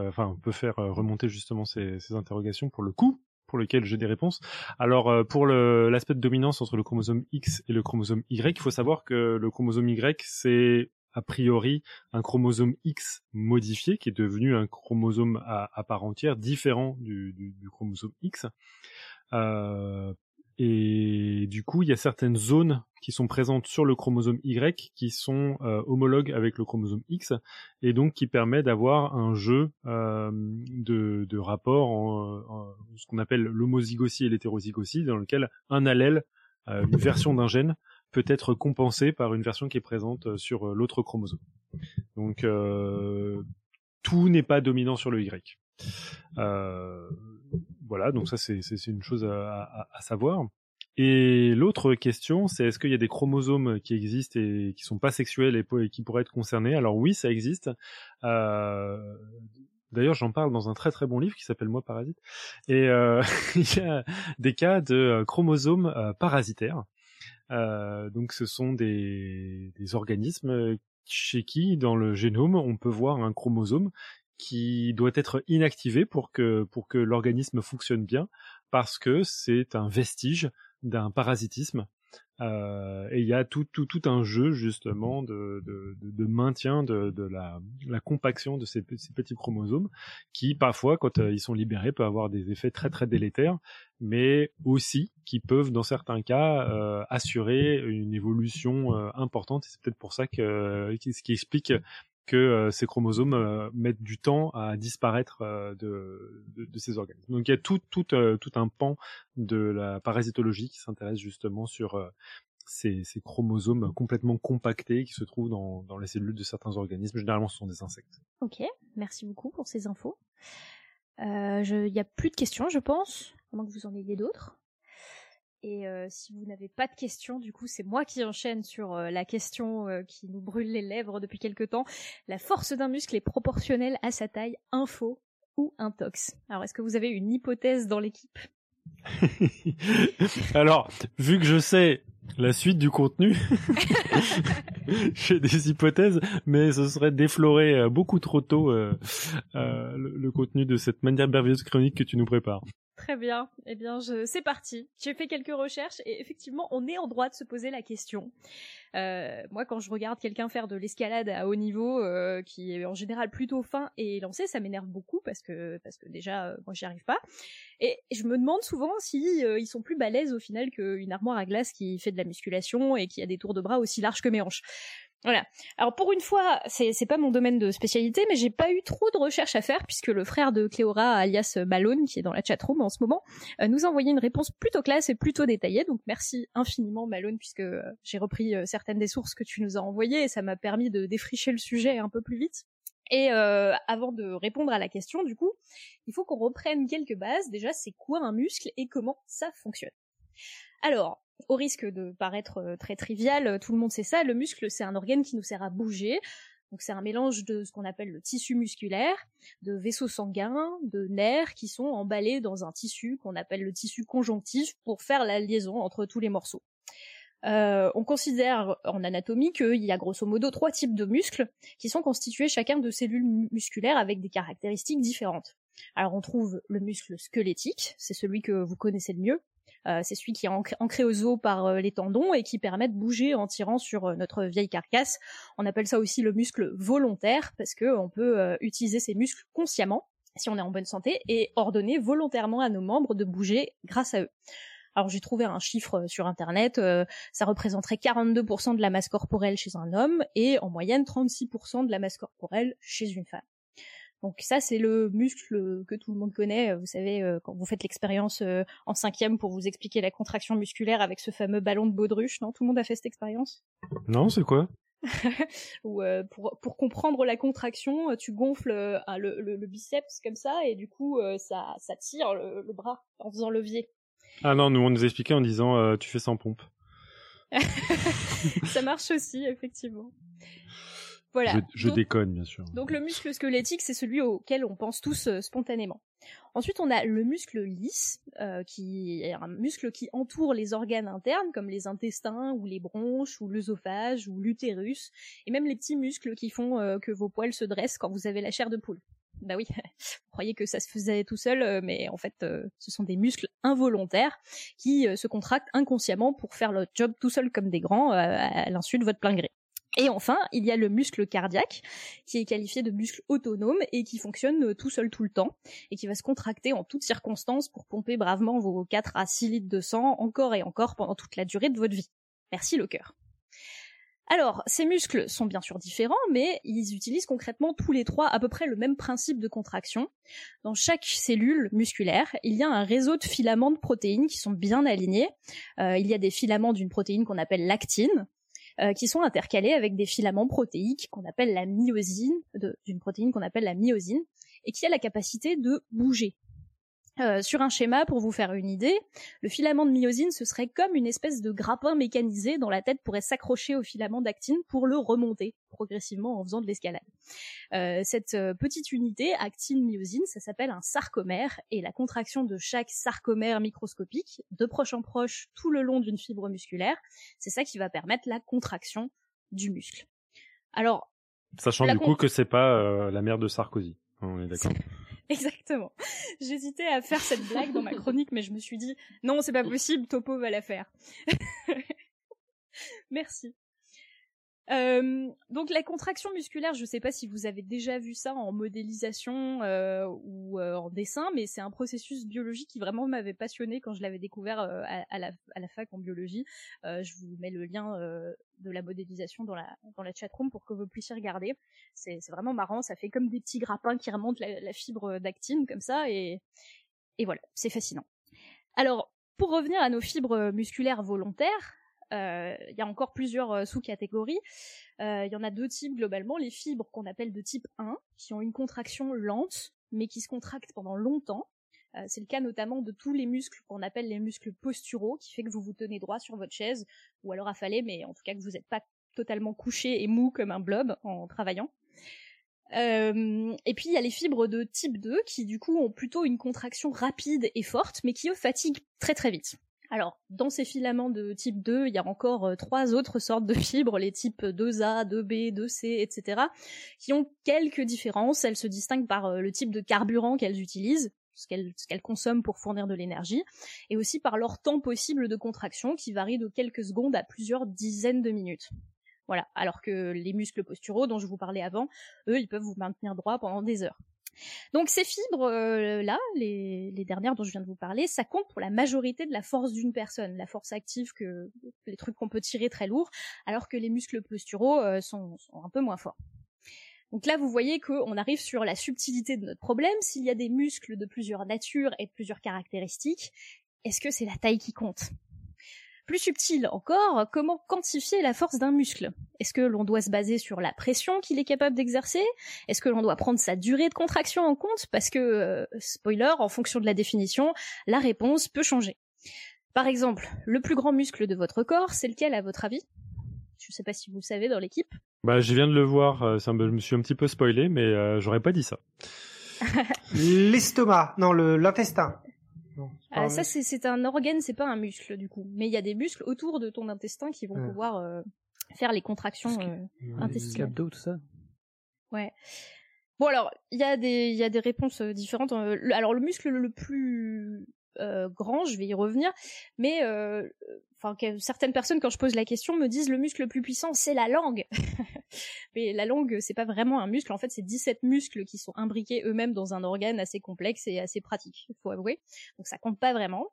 enfin on peut faire remonter justement ces, interrogations pour le coup, pour lequel j'ai des réponses. Alors pour l'aspect de dominance entre le chromosome X et le chromosome Y, il faut savoir que le chromosome Y c'est a priori un chromosome X modifié qui est devenu un chromosome à, part entière différent du, chromosome X. Euh, et du coup, il y a certaines zones qui sont présentes sur le chromosome Y qui sont euh, homologues avec le chromosome X et donc qui permet d'avoir un jeu euh, de, de rapports en, ce qu'on appelle l'homozygosie et l'hétérozygosie dans lequel un allèle, une version d'un gène, peut être compensé par une version qui est présente euh, sur euh, l'autre chromosome. Donc euh, tout n'est pas dominant sur le Y. Voilà, donc ça c'est une chose à, à, à savoir. Et l'autre question, c'est est-ce qu'il y a des chromosomes qui existent et qui sont pas sexuels et, qui pourraient être concernés? Alors oui, ça existe. Euh, D'ailleurs, j'en parle dans un très très bon livre qui s'appelle Moi parasite. Et euh, <laughs> il y a des cas de chromosomes parasitaires donc ce sont des, organismes chez qui, dans le génome, on peut voir un chromosome qui doit être inactivé pour que pour que l'organisme fonctionne bien, parce que c'est un vestige d'un parasitisme euh, et il y a tout, un jeu justement de, maintien de, la, compaction de ces, petits chromosomes qui parfois, quand euh, ils sont libérés, peuvent avoir des effets très très délétères, mais aussi qui peuvent dans certains cas euh, assurer une évolution importante. C'est peut-être pour ça que ce qui explique que euh, ces chromosomes euh, mettent du temps à disparaître euh, de, ces organes. Donc il y a tout, un pan de la parasitologie qui s'intéresse justement sur ces, chromosomes complètement compactés qui se trouvent dans, dans les cellules de certains organismes. Généralement, ce sont des insectes. Ok, merci beaucoup pour ces infos. Il n'y a plus de questions, je pense, à moins que vous en ayez d'autres. Et euh, si vous n'avez pas de questions, du coup, c'est moi qui enchaîne sur euh, la question euh, qui nous brûle les lèvres depuis quelque temps. La force d'un muscle est proportionnelle à sa taille, info ou intox. Alors, est-ce que vous avez une hypothèse dans l'équipe? <laughs> Alors, vu que je sais la suite du contenu, <laughs> j'ai des hypothèses, mais ce serait déflorer beaucoup trop tôt le, le, contenu de cette manière merveilleuse chronique que tu nous prépares. Très bien. Eh bien, je... c'est parti. J'ai fait quelques recherches et effectivement, on est en droit de se poser la question. Euh, moi, quand je regarde quelqu'un faire de l'escalade à haut niveau, euh, qui est en général plutôt fin et lancé, ça m'énerve beaucoup parce que déjà, euh, moi, j'y arrive pas. Et je me demande souvent si ils sont plus balèzes au final qu'une armoire à glace qui fait de la musculation et qui a des tours de bras aussi larges que mes hanches. Voilà. Alors pour une fois, c'est pas mon domaine de spécialité, mais j'ai pas eu trop de recherches à faire puisque le frère de Cléora, alias Malone, qui est dans la chatroom en ce moment, euh, nous a envoyé une réponse plutôt classe et plutôt détaillée. Donc merci infiniment Malone puisque euh, j'ai repris euh, certaines des sources que tu nous as envoyées et ça m'a permis de défricher le sujet un peu plus vite. Et avant de répondre à la question, du coup, il faut qu'on reprenne quelques bases. Déjà, c'est quoi un muscle et comment ça fonctionne? Alors, au risque de paraître euh, très trivial, euh, tout le monde sait ça, le muscle c'est un organe qui nous sert à bouger. Donc c'est un mélange de ce qu'on appelle le tissu musculaire, de vaisseaux sanguins, de nerfs qui sont emballés dans un tissu qu'on appelle le tissu conjonctif pour faire la liaison entre tous les morceaux. Euh, on considère en anatomie qu'il y a grosso modo trois types de muscles qui sont constitués chacun de cellules musculaires avec des caractéristiques différentes. Alors on trouve le muscle squelettique, c'est celui que vous connaissez le mieux, euh, c'est celui qui est ancré aux os par euh, les tendons et qui permet de bouger en tirant sur euh, notre vieille carcasse. On appelle ça aussi le muscle volontaire parce que on peut utiliser ces muscles consciemment si on est en bonne santé et ordonner volontairement à nos membres de bouger grâce à eux. Alors j'ai trouvé un chiffre sur internet, ça représenterait 42% de la masse corporelle chez un homme et en moyenne 36% de la masse corporelle chez une femme. Donc ça, c'est le muscle que tout le monde connaît. Vous savez, euh, quand vous faites l'expérience euh, en cinquième pour vous expliquer la contraction musculaire avec ce fameux ballon de baudruche, non Tout le monde a fait cette expérience? Non, c'est quoi? <laughs> Ou euh, pour, pour comprendre la contraction, tu gonfles le, le, biceps comme ça et du coup ça, ça tire le, le, bras en faisant levier. Ah non, nous on nous expliquait en disant tu fais sans pompe. <laughs> ça marche aussi effectivement. Voilà. Je, déconne, bien sûr. Donc le muscle squelettique, c'est celui auquel on pense tous euh, spontanément. Ensuite, on a le muscle lisse, euh, qui est un muscle qui entoure les organes internes, comme les intestins, ou les bronches, ou l'œsophage, ou l'utérus, et même les petits muscles qui font euh, que vos poils se dressent quand vous avez la chair de poule. Bah oui, <laughs> vous croyez que ça se faisait tout seul, mais en fait, ce sont des muscles involontaires qui se contractent inconsciemment pour faire le job tout seul comme des grands, à l'insu de votre plein gré. Et enfin, il y a le muscle cardiaque, qui est qualifié de muscle autonome et qui fonctionne euh, tout seul tout le temps, et qui va se contracter en toutes circonstances pour pomper bravement vos 4 à 6 litres de sang encore et encore pendant toute la durée de votre vie. Merci le cœur. Alors, ces muscles sont bien sûr différents, mais ils utilisent concrètement tous les trois à peu près le même principe de contraction. Dans chaque cellule musculaire, il y a un réseau de filaments de protéines qui sont bien alignés. Euh, il y a des filaments d'une protéine qu'on appelle l'actine, euh, qui sont intercalés avec des filaments protéiques qu'on appelle la myosine, d'une protéine qu'on appelle la myosine, et qui a la capacité de bouger. Euh, sur un schéma, pour vous faire une idée, le filament de myosine, ce serait comme une espèce de grappin mécanisé dont la tête pourrait s'accrocher au filament d'actine pour le remonter progressivement en faisant de l'escalade. Euh, cette euh, petite unité, actine-myosine, ça s'appelle un sarcomère, et la contraction de chaque sarcomère microscopique, de proche en proche, tout le long d'une fibre musculaire, c'est ça qui va permettre la contraction du muscle. Alors, sachant du coup que c'est pas la mère de Sarkozy, on est d'accord. <laughs> Exactement. J'hésitais à faire cette blague dans ma chronique, mais je me suis dit non, c'est pas possible, Topo va la faire. <laughs> Merci. Euh, donc la contraction musculaire, je ne sais pas si vous avez déjà vu ça en modélisation euh, ou euh, en dessin, mais c'est un processus biologique qui vraiment m'avait passionné quand je l'avais découvert à, la, fac en biologie. je vous mets le lien de la modélisation dans la chatroom pour que vous puissiez regarder. C'est vraiment marrant, ça fait comme des petits grappins qui remontent la, fibre d'actine comme ça et voilà, c'est fascinant. Alors pour revenir à nos fibres musculaires volontaires, il y a encore plusieurs sous-catégories. Il y en a deux types globalement, les fibres qu'on appelle de type 1, qui ont une contraction lente, mais qui se contractent pendant longtemps. c'est le cas notamment de tous les muscles qu'on appelle les muscles posturaux, qui fait que vous vous tenez droit sur votre chaise, ou alors affalé, mais en tout cas que vous n'êtes pas totalement couché et mou comme un blob en travaillant. Euh, et puis il y a les fibres de type 2 qui du coup ont plutôt une contraction rapide et forte, mais qui eux fatiguent très très vite. Alors, dans ces filaments de type 2, il y a encore euh, trois autres sortes de fibres, les types 2A, 2B, 2C, etc., qui ont quelques différences. Elles se distinguent par euh, le type de carburant qu'elles utilisent, ce qu'elles consomment pour fournir de l'énergie, et aussi par leur temps possible de contraction, qui varie de quelques secondes à plusieurs dizaines de minutes. Voilà. Alors que les muscles posturaux dont je vous parlais avant, eux, ils peuvent vous maintenir droit pendant des heures. Donc ces fibres euh, là, les, dernières dont je viens de vous parler, ça compte pour la majorité de la force d'une personne, la force active que les trucs qu'on peut tirer très lourd, alors que les muscles posturaux euh, sont, sont, un peu moins forts. Donc là, vous voyez qu'on arrive sur la subtilité de notre problème. S'il y a des muscles de plusieurs natures et de plusieurs caractéristiques, est-ce que c'est la taille qui compte? Plus subtil encore, comment quantifier la force d'un muscle? Est-ce que l'on doit se baser sur la pression qu'il est capable d'exercer? Est-ce que l'on doit prendre sa durée de contraction en compte? Parce que, euh, spoiler, en fonction de la définition, la réponse peut changer. Par exemple, le plus grand muscle de votre corps, c'est lequel à votre avis? Je ne sais pas si vous le savez dans l'équipe. Bah, je viens de le voir, euh, ça me, je me suis un petit peu spoilé, mais euh, j'aurais pas dit ça. <laughs> L'estomac, non, l'intestin. Ah, ça, c'est un organe, c'est pas un muscle du coup. Mais il y a des muscles autour de ton intestin qui vont pouvoir euh, faire les contractions euh, intestinales. tout ça. Ouais. Bon alors, il y a des il y a des réponses euh, différentes. Alors le muscle le plus grand, je vais y revenir, mais enfin certaines personnes quand je pose la question me disent le muscle le plus puissant c'est la langue. <laughs> Mais la langue, c'est pas vraiment un muscle. En fait, c'est 17 muscles qui sont imbriqués eux-mêmes dans un organe assez complexe et assez pratique, il faut avouer. Donc ça compte pas vraiment.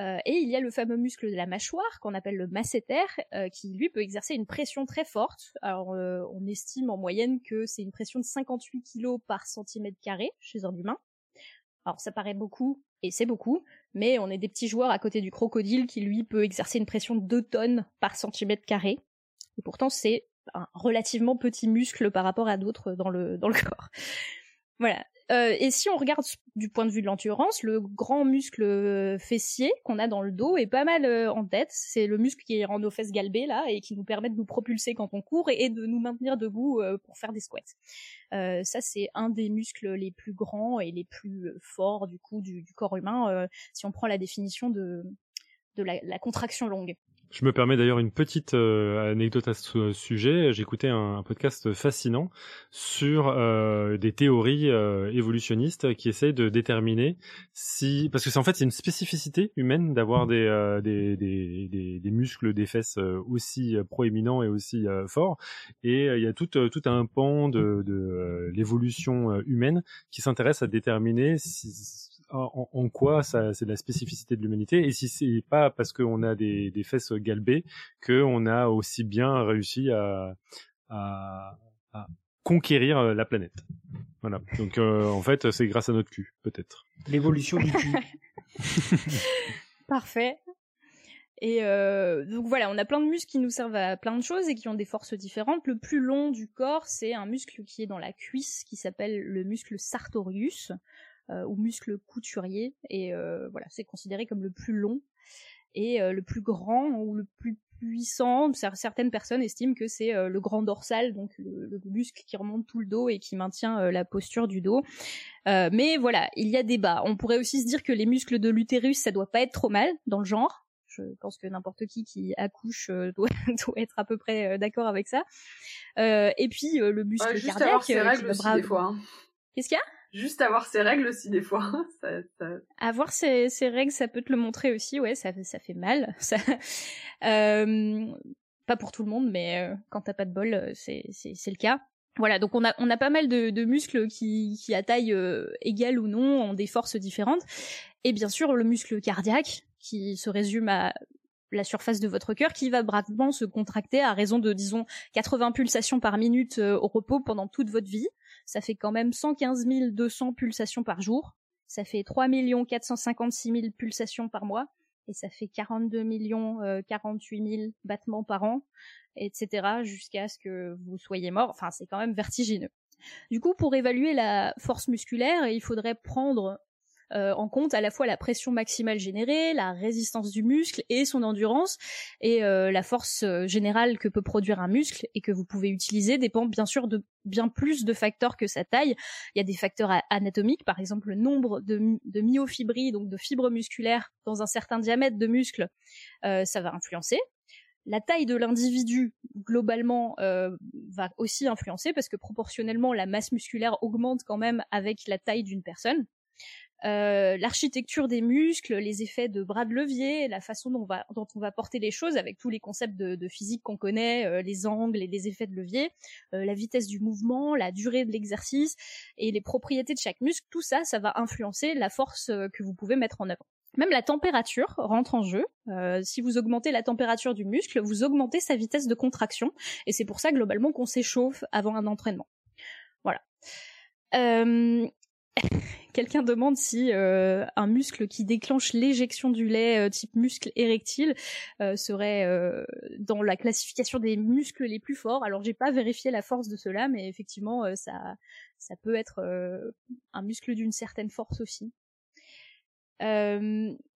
Euh, et il y a le fameux muscle de la mâchoire qu'on appelle le masséter, euh, qui lui peut exercer une pression très forte. Alors euh, on estime en moyenne que c'est une pression de 58 kg par centimètre carré chez un humain. Alors ça paraît beaucoup, et c'est beaucoup, mais on est des petits joueurs à côté du crocodile qui lui peut exercer une pression de 2 tonnes par centimètre carré. Et pourtant c'est un relativement petit muscle par rapport à d'autres dans le, dans le <laughs> corps. Voilà. Euh, et si on regarde du point de vue de l'endurance, le grand muscle euh, fessier qu'on a dans le dos est pas mal euh, en tête. C'est le muscle qui rend nos fesses galbées là et qui nous permet de nous propulser quand on court et, de nous maintenir debout pour faire des squats. ça c'est un des muscles les plus grands et les plus forts du coup du, corps humain si on prend la définition de la contraction longue. Je me permets d'ailleurs une petite euh, anecdote à ce sujet. J'écoutais un, un, podcast fascinant sur euh, des théories euh, évolutionnistes qui essayent de déterminer si, parce que c'est en fait une spécificité humaine d'avoir des, des, des, des, des, muscles des fesses aussi proéminents et aussi forts. Et il y a tout, tout un pan de, de l'évolution humaine qui s'intéresse à déterminer si en, en quoi ça c'est la spécificité de l'humanité et si c'est pas parce qu'on a des, des fesses galbées qu'on a aussi bien réussi à, à, à conquérir euh, la planète. Voilà. Donc euh, en fait c'est grâce à notre cul peut-être. L'évolution du cul. <laughs> Parfait. Et euh, donc voilà, on a plein de muscles qui nous servent à plein de choses et qui ont des forces différentes. Le plus long du corps, c'est un muscle qui est dans la cuisse, qui s'appelle le muscle sartorius. Euh, ou muscle couturier et euh, voilà c'est considéré comme le plus long et euh, le plus grand ou le plus puissant. Certaines personnes estiment que c'est le grand dorsal, donc le, muscle qui remonte tout le dos et qui maintient la posture du dos. mais voilà, il y a débat. On pourrait aussi se dire que les muscles de l'utérus, ça doit pas être trop mal dans le genre. Je pense que n'importe qui qui accouche <laughs> doit, doit, être à peu près d'accord avec ça. et puis le muscle ouais, juste cardiaque. Avoir ses règles aussi, des fois. Hein. Qu'est-ce qu'il y a? Juste avoir ses règles aussi des fois. <laughs> ça, ça... Avoir ses, règles, ça peut te le montrer aussi, ouais, ça, ça fait mal. <laughs> Ça... Euh, pas pour tout le monde, mais euh, quand t'as pas de bol, euh, c'est, le cas. Voilà, donc on a, on a pas mal de, de muscles qui, qui à taille euh, égale ou non ont des forces différentes. Et bien sûr, le muscle cardiaque, qui se résume à la surface de votre cœur, qui va bravement se contracter à raison de, disons, 80 pulsations par minute au repos pendant toute votre vie ça fait quand même 115 200 pulsations par jour, ça fait 3 456 000 pulsations par mois, et ça fait 42 millions, 48 000 battements par an, etc. jusqu'à ce que vous soyez mort. Enfin, c'est quand même vertigineux. Du coup, pour évaluer la force musculaire, il faudrait prendre euh, en compte à la fois la pression maximale générée, la résistance du muscle et son endurance. Et euh, la force euh, générale que peut produire un muscle et que vous pouvez utiliser dépend bien sûr de bien plus de facteurs que sa taille. Il y a des facteurs anatomiques, par exemple le nombre de, de donc de fibres musculaires dans un certain diamètre de muscle, ça va influencer. La taille de l'individu, globalement, va aussi influencer parce que proportionnellement, la masse musculaire augmente quand même avec la taille d'une personne. Euh, l'architecture des muscles, les effets de bras de levier, la façon dont on va, dont on va porter les choses avec tous les concepts de, physique qu'on connaît, euh, les angles et les effets de levier, euh, la vitesse du mouvement, la durée de l'exercice et les propriétés de chaque muscle, tout ça, ça va influencer la force que vous pouvez mettre en œuvre. Même la température rentre en jeu. si vous augmentez la température du muscle, vous augmentez sa vitesse de contraction, et c'est pour ça globalement qu'on s'échauffe avant un entraînement. Voilà. <laughs> Quelqu'un demande si euh, un muscle qui déclenche l'éjection du lait euh, type muscle érectile euh, serait dans la classification des muscles les plus forts. Alors j'ai pas vérifié la force de cela, mais effectivement ça peut être un muscle d'une certaine force aussi.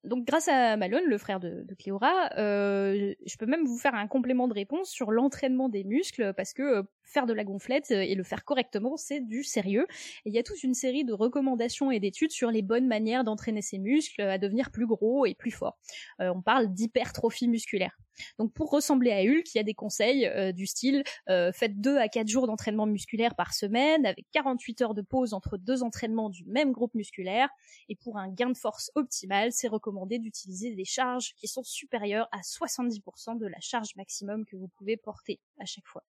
Donc grâce à Malone, le frère de, Cléora, euh, je peux même vous faire un complément de réponse sur l'entraînement des muscles parce que euh, faire de la gonflette et le faire correctement, c'est du sérieux. Et il y a toute une série de recommandations et d'études sur les bonnes manières d'entraîner ces muscles à devenir plus gros et plus forts. on parle d'hypertrophie musculaire. Donc pour ressembler à Hulk, il y a des conseils euh, du style euh, faites 2 à 4 jours d'entraînement musculaire par semaine avec 48 heures de pause entre deux entraînements du même groupe musculaire et pour un gain de force optimal, c'est recommandé d'utiliser des charges qui sont supérieures à 70% de la charge maximum que vous pouvez porter à chaque fois.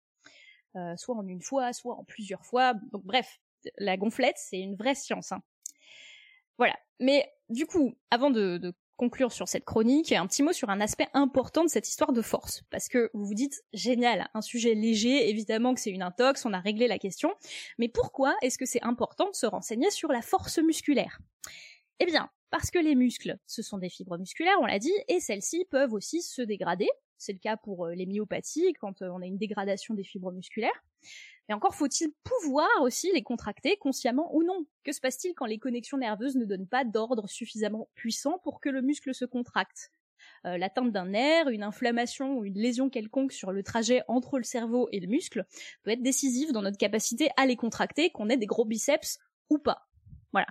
Euh, soit en une fois, soit en plusieurs fois. Donc bref, la gonflette, c'est une vraie science. Hein. Voilà. Mais du coup, avant de, de conclure sur cette chronique, un petit mot sur un aspect important de cette histoire de force. Parce que vous vous dites, génial, un sujet léger, évidemment que c'est une intox, on a réglé la question. Mais pourquoi est-ce que c'est important de se renseigner sur la force musculaire? Eh bien, parce que les muscles, ce sont des fibres musculaires, on l'a dit, et celles-ci peuvent aussi se dégrader. C'est le cas pour euh, les myopathies, quand euh, on a une dégradation des fibres musculaires. Et encore faut-il pouvoir aussi les contracter consciemment ou non. Que se passe-t-il quand les connexions nerveuses ne donnent pas d'ordre suffisamment puissant pour que le muscle se contracte? Euh, L'atteinte d'un nerf, une inflammation ou une lésion quelconque sur le trajet entre le cerveau et le muscle peut être décisive dans notre capacité à les contracter, qu'on ait des gros biceps ou pas. Voilà.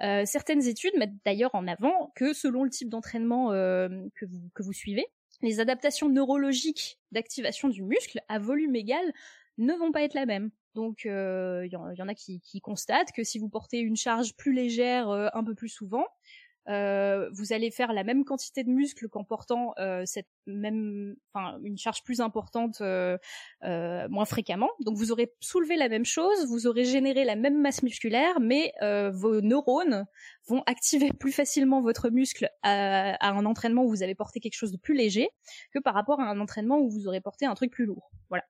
Euh, certaines études mettent d'ailleurs en avant que selon le type d'entraînement euh, que, vous, que vous suivez, les adaptations neurologiques d'activation du muscle à volume égal ne vont pas être la même. Donc il euh, y, en a qui, constatent que si vous portez une charge plus légère un peu plus souvent, euh, vous allez faire la même quantité de muscles qu'en portant cette même, enfin une charge plus importante moins fréquemment. Donc vous aurez soulevé la même chose, vous aurez généré la même masse musculaire, mais vos neurones vont activer <laughs> plus facilement votre muscle à, à, un entraînement où vous avez porté quelque chose de plus léger que par rapport à un entraînement où vous aurez porté un truc plus lourd. Voilà.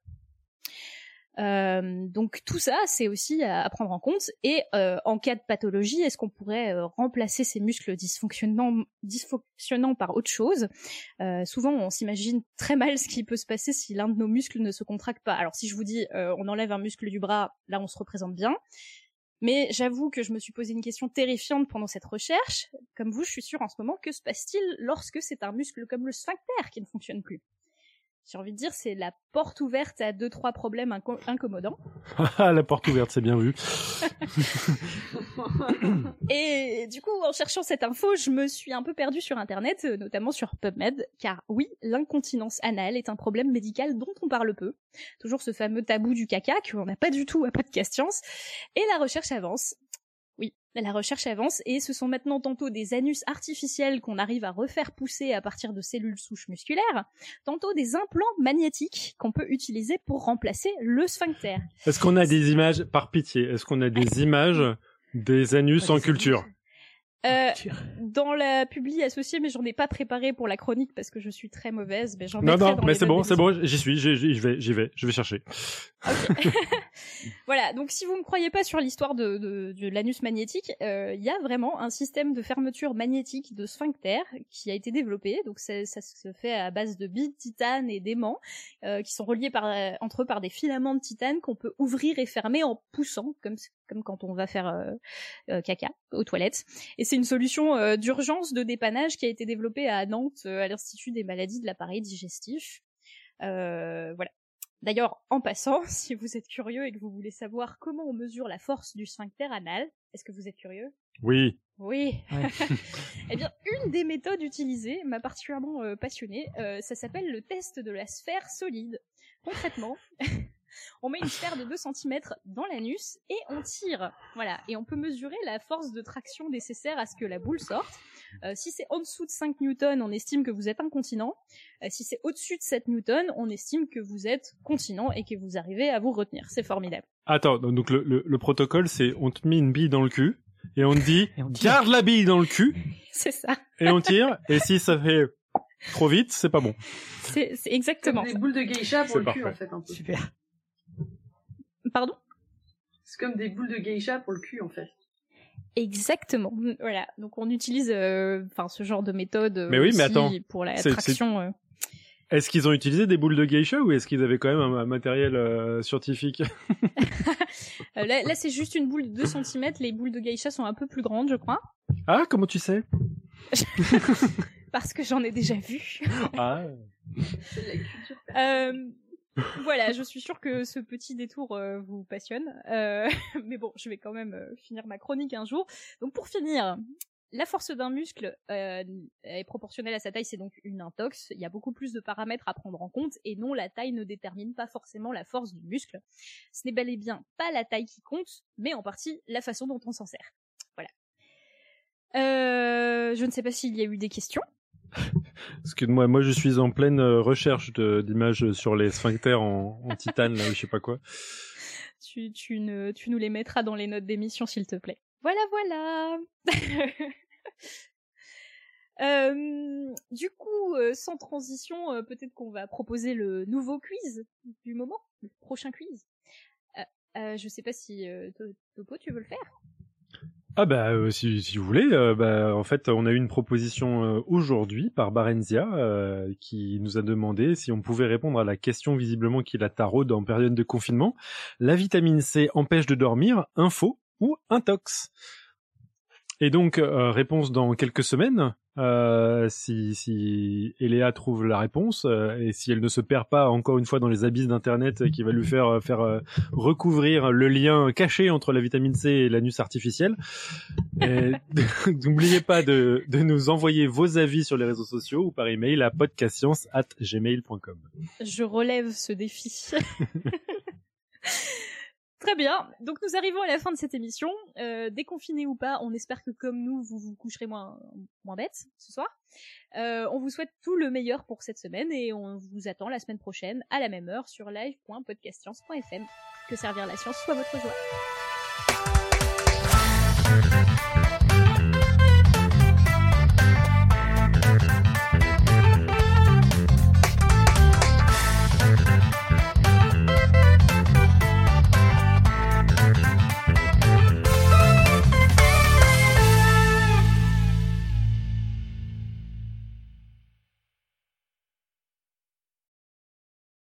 Euh, donc tout ça, c'est aussi à, prendre en compte. Et euh, en cas de pathologie, est-ce qu'on pourrait euh, remplacer ces muscles dysfonctionnants, par autre chose? Souvent, on s'imagine très mal ce qui peut se passer si l'un de nos muscles ne se contracte pas. Alors si je vous dis, on enlève un muscle du bras, là, on se représente bien. Mais j'avoue que je me suis posé une question terrifiante pendant cette recherche. Comme vous, je suis sûre en ce moment, que se passe-t-il lorsque c'est un muscle comme le sphincter qui ne fonctionne plus? J'ai envie de dire, c'est la porte ouverte à deux trois problèmes incommodants. la porte ouverte, c'est bien vu. <laughs> et du coup, en cherchant cette info, je me suis un peu perdue sur Internet, euh, notamment sur PubMed, car oui, l'incontinence anale est un problème médical dont on parle peu. Toujours ce fameux tabou du caca qu'on n'a pas du tout à Podcast Science. Et la recherche avance. Oui, la recherche avance et ce sont maintenant tantôt des anus artificiels qu'on arrive à refaire pousser à partir de cellules souches musculaires, tantôt des implants magnétiques qu'on peut utiliser pour remplacer le sphincter. Est-ce qu'on a des images, par pitié, est-ce qu'on a des <laughs> images des anus en culture? Euh, dans la publi associée, mais j'en ai pas préparé pour la chronique parce que je suis très mauvaise. Mais j'en non, non, mais c'est bon, c'est bon, j'y suis, j'y vais, j'y vais, je vais chercher. <laughs> Voilà, donc si vous me croyez pas sur l'histoire de, l'anus magnétique, il y a vraiment un système de fermeture magnétique de sphincter qui a été développé. Donc ça, se fait à base de billes de titane et d'aimants qui sont reliés par, entre eux par des filaments de titane qu'on peut ouvrir et fermer en poussant, comme quand on va faire caca aux toilettes. Et c'est une solution d'urgence de dépannage qui a été développée à Nantes à l'Institut des maladies de l'appareil digestif. voilà. D'ailleurs, en passant, <laughs> si vous êtes curieux et que vous voulez savoir comment on mesure la force du sphincter anal, est-ce que vous êtes curieux? Oui. Oui. <laughs> eh bien, une des méthodes utilisées m'a particulièrement euh, passionnée. Euh, ça s'appelle le test de la sphère solide. Concrètement, <laughs> on met une sphère de 2 cm dans l'anus et on tire. Voilà. Et on peut mesurer la force de traction nécessaire à ce que la boule sorte. Euh, si c'est en dessous de 5 newtons, on estime que vous êtes incontinent. Euh, si c'est au-dessus de 7 newtons, on estime que vous êtes continent et que vous arrivez à vous retenir. C'est formidable. Attends, donc le, le, protocole, c'est on te met une bille dans le cul et on te dit garde la bille dans le cul. <laughs> c'est ça. Et on tire. Et si ça fait trop vite, c'est pas bon. C'est exactement. Des boules de geisha pour le cul, en fait. Un peu. Super. Pardon? C'est comme des boules de geisha pour le cul, en fait. Exactement. Voilà. Donc on utilise, euh, enfin, ce genre de méthode. Mais oui, mais attends. Pour la traction. Euh. Est-ce qu'ils ont utilisé des boules de geisha ou est-ce qu'ils avaient quand même un, matériel euh, scientifique? <laughs> <laughs> Là, là c'est juste une boule de 2 cm. Les boules de geisha sont un peu plus grandes, je crois. Ah, comment tu sais? <laughs> Parce que j'en ai déjà vu. ah. euh, voilà, je suis sûre que ce petit détour euh, vous passionne. Euh, <laughs> mais bon, je vais quand même euh, finir ma chronique un jour. Donc pour finir, la force d'un muscle est proportionnelle à sa taille, c'est donc une intox. Il y a beaucoup plus de paramètres à prendre en compte et non, la taille ne détermine pas forcément la force du muscle. Ce n'est bel et bien pas la taille qui compte, mais en partie la façon dont on s'en sert. Voilà. je ne sais pas s'il y a eu des questions. Excuse-moi, moi je suis en pleine euh, recherche d'images sur les sphincters en, titane, là, je sais pas quoi. Tu, nous les mettras dans les notes d'émission, s'il te plaît. Voilà, voilà. <laughs> Euh, du coup, euh, sans transition, peut-être qu'on va proposer le nouveau quiz du moment, le prochain quiz. je sais pas si Topo, tu veux le faire? Ah bah euh, si, vous voulez, euh, bah, en fait on a eu une proposition euh, aujourd'hui par Barenzia qui nous a demandé si on pouvait répondre à la question visiblement qui la taraude en période de confinement. La vitamine C empêche de dormir, info ou intox Et donc réponse dans quelques semaines. Euh, si, si Eléa trouve la réponse euh, et si elle ne se perd pas encore une fois dans les abysses d'internet qui va lui faire euh, faire recouvrir le lien caché entre la vitamine C et l'anus artificiel. <laughs> N'oubliez pas de, de nous envoyer vos avis sur les réseaux sociaux ou par email à podcastscience@gmail.com. Je relève ce défi. <laughs> Très bien. Donc nous arrivons à la fin de cette émission. Euh, déconfiné ou pas, on espère que comme nous, vous vous coucherez moins moins bête ce soir. Euh, on vous souhaite tout le meilleur pour cette semaine et on vous attend la semaine prochaine à la même heure sur live.podcastscience.fm. Que servir la science soit votre joie.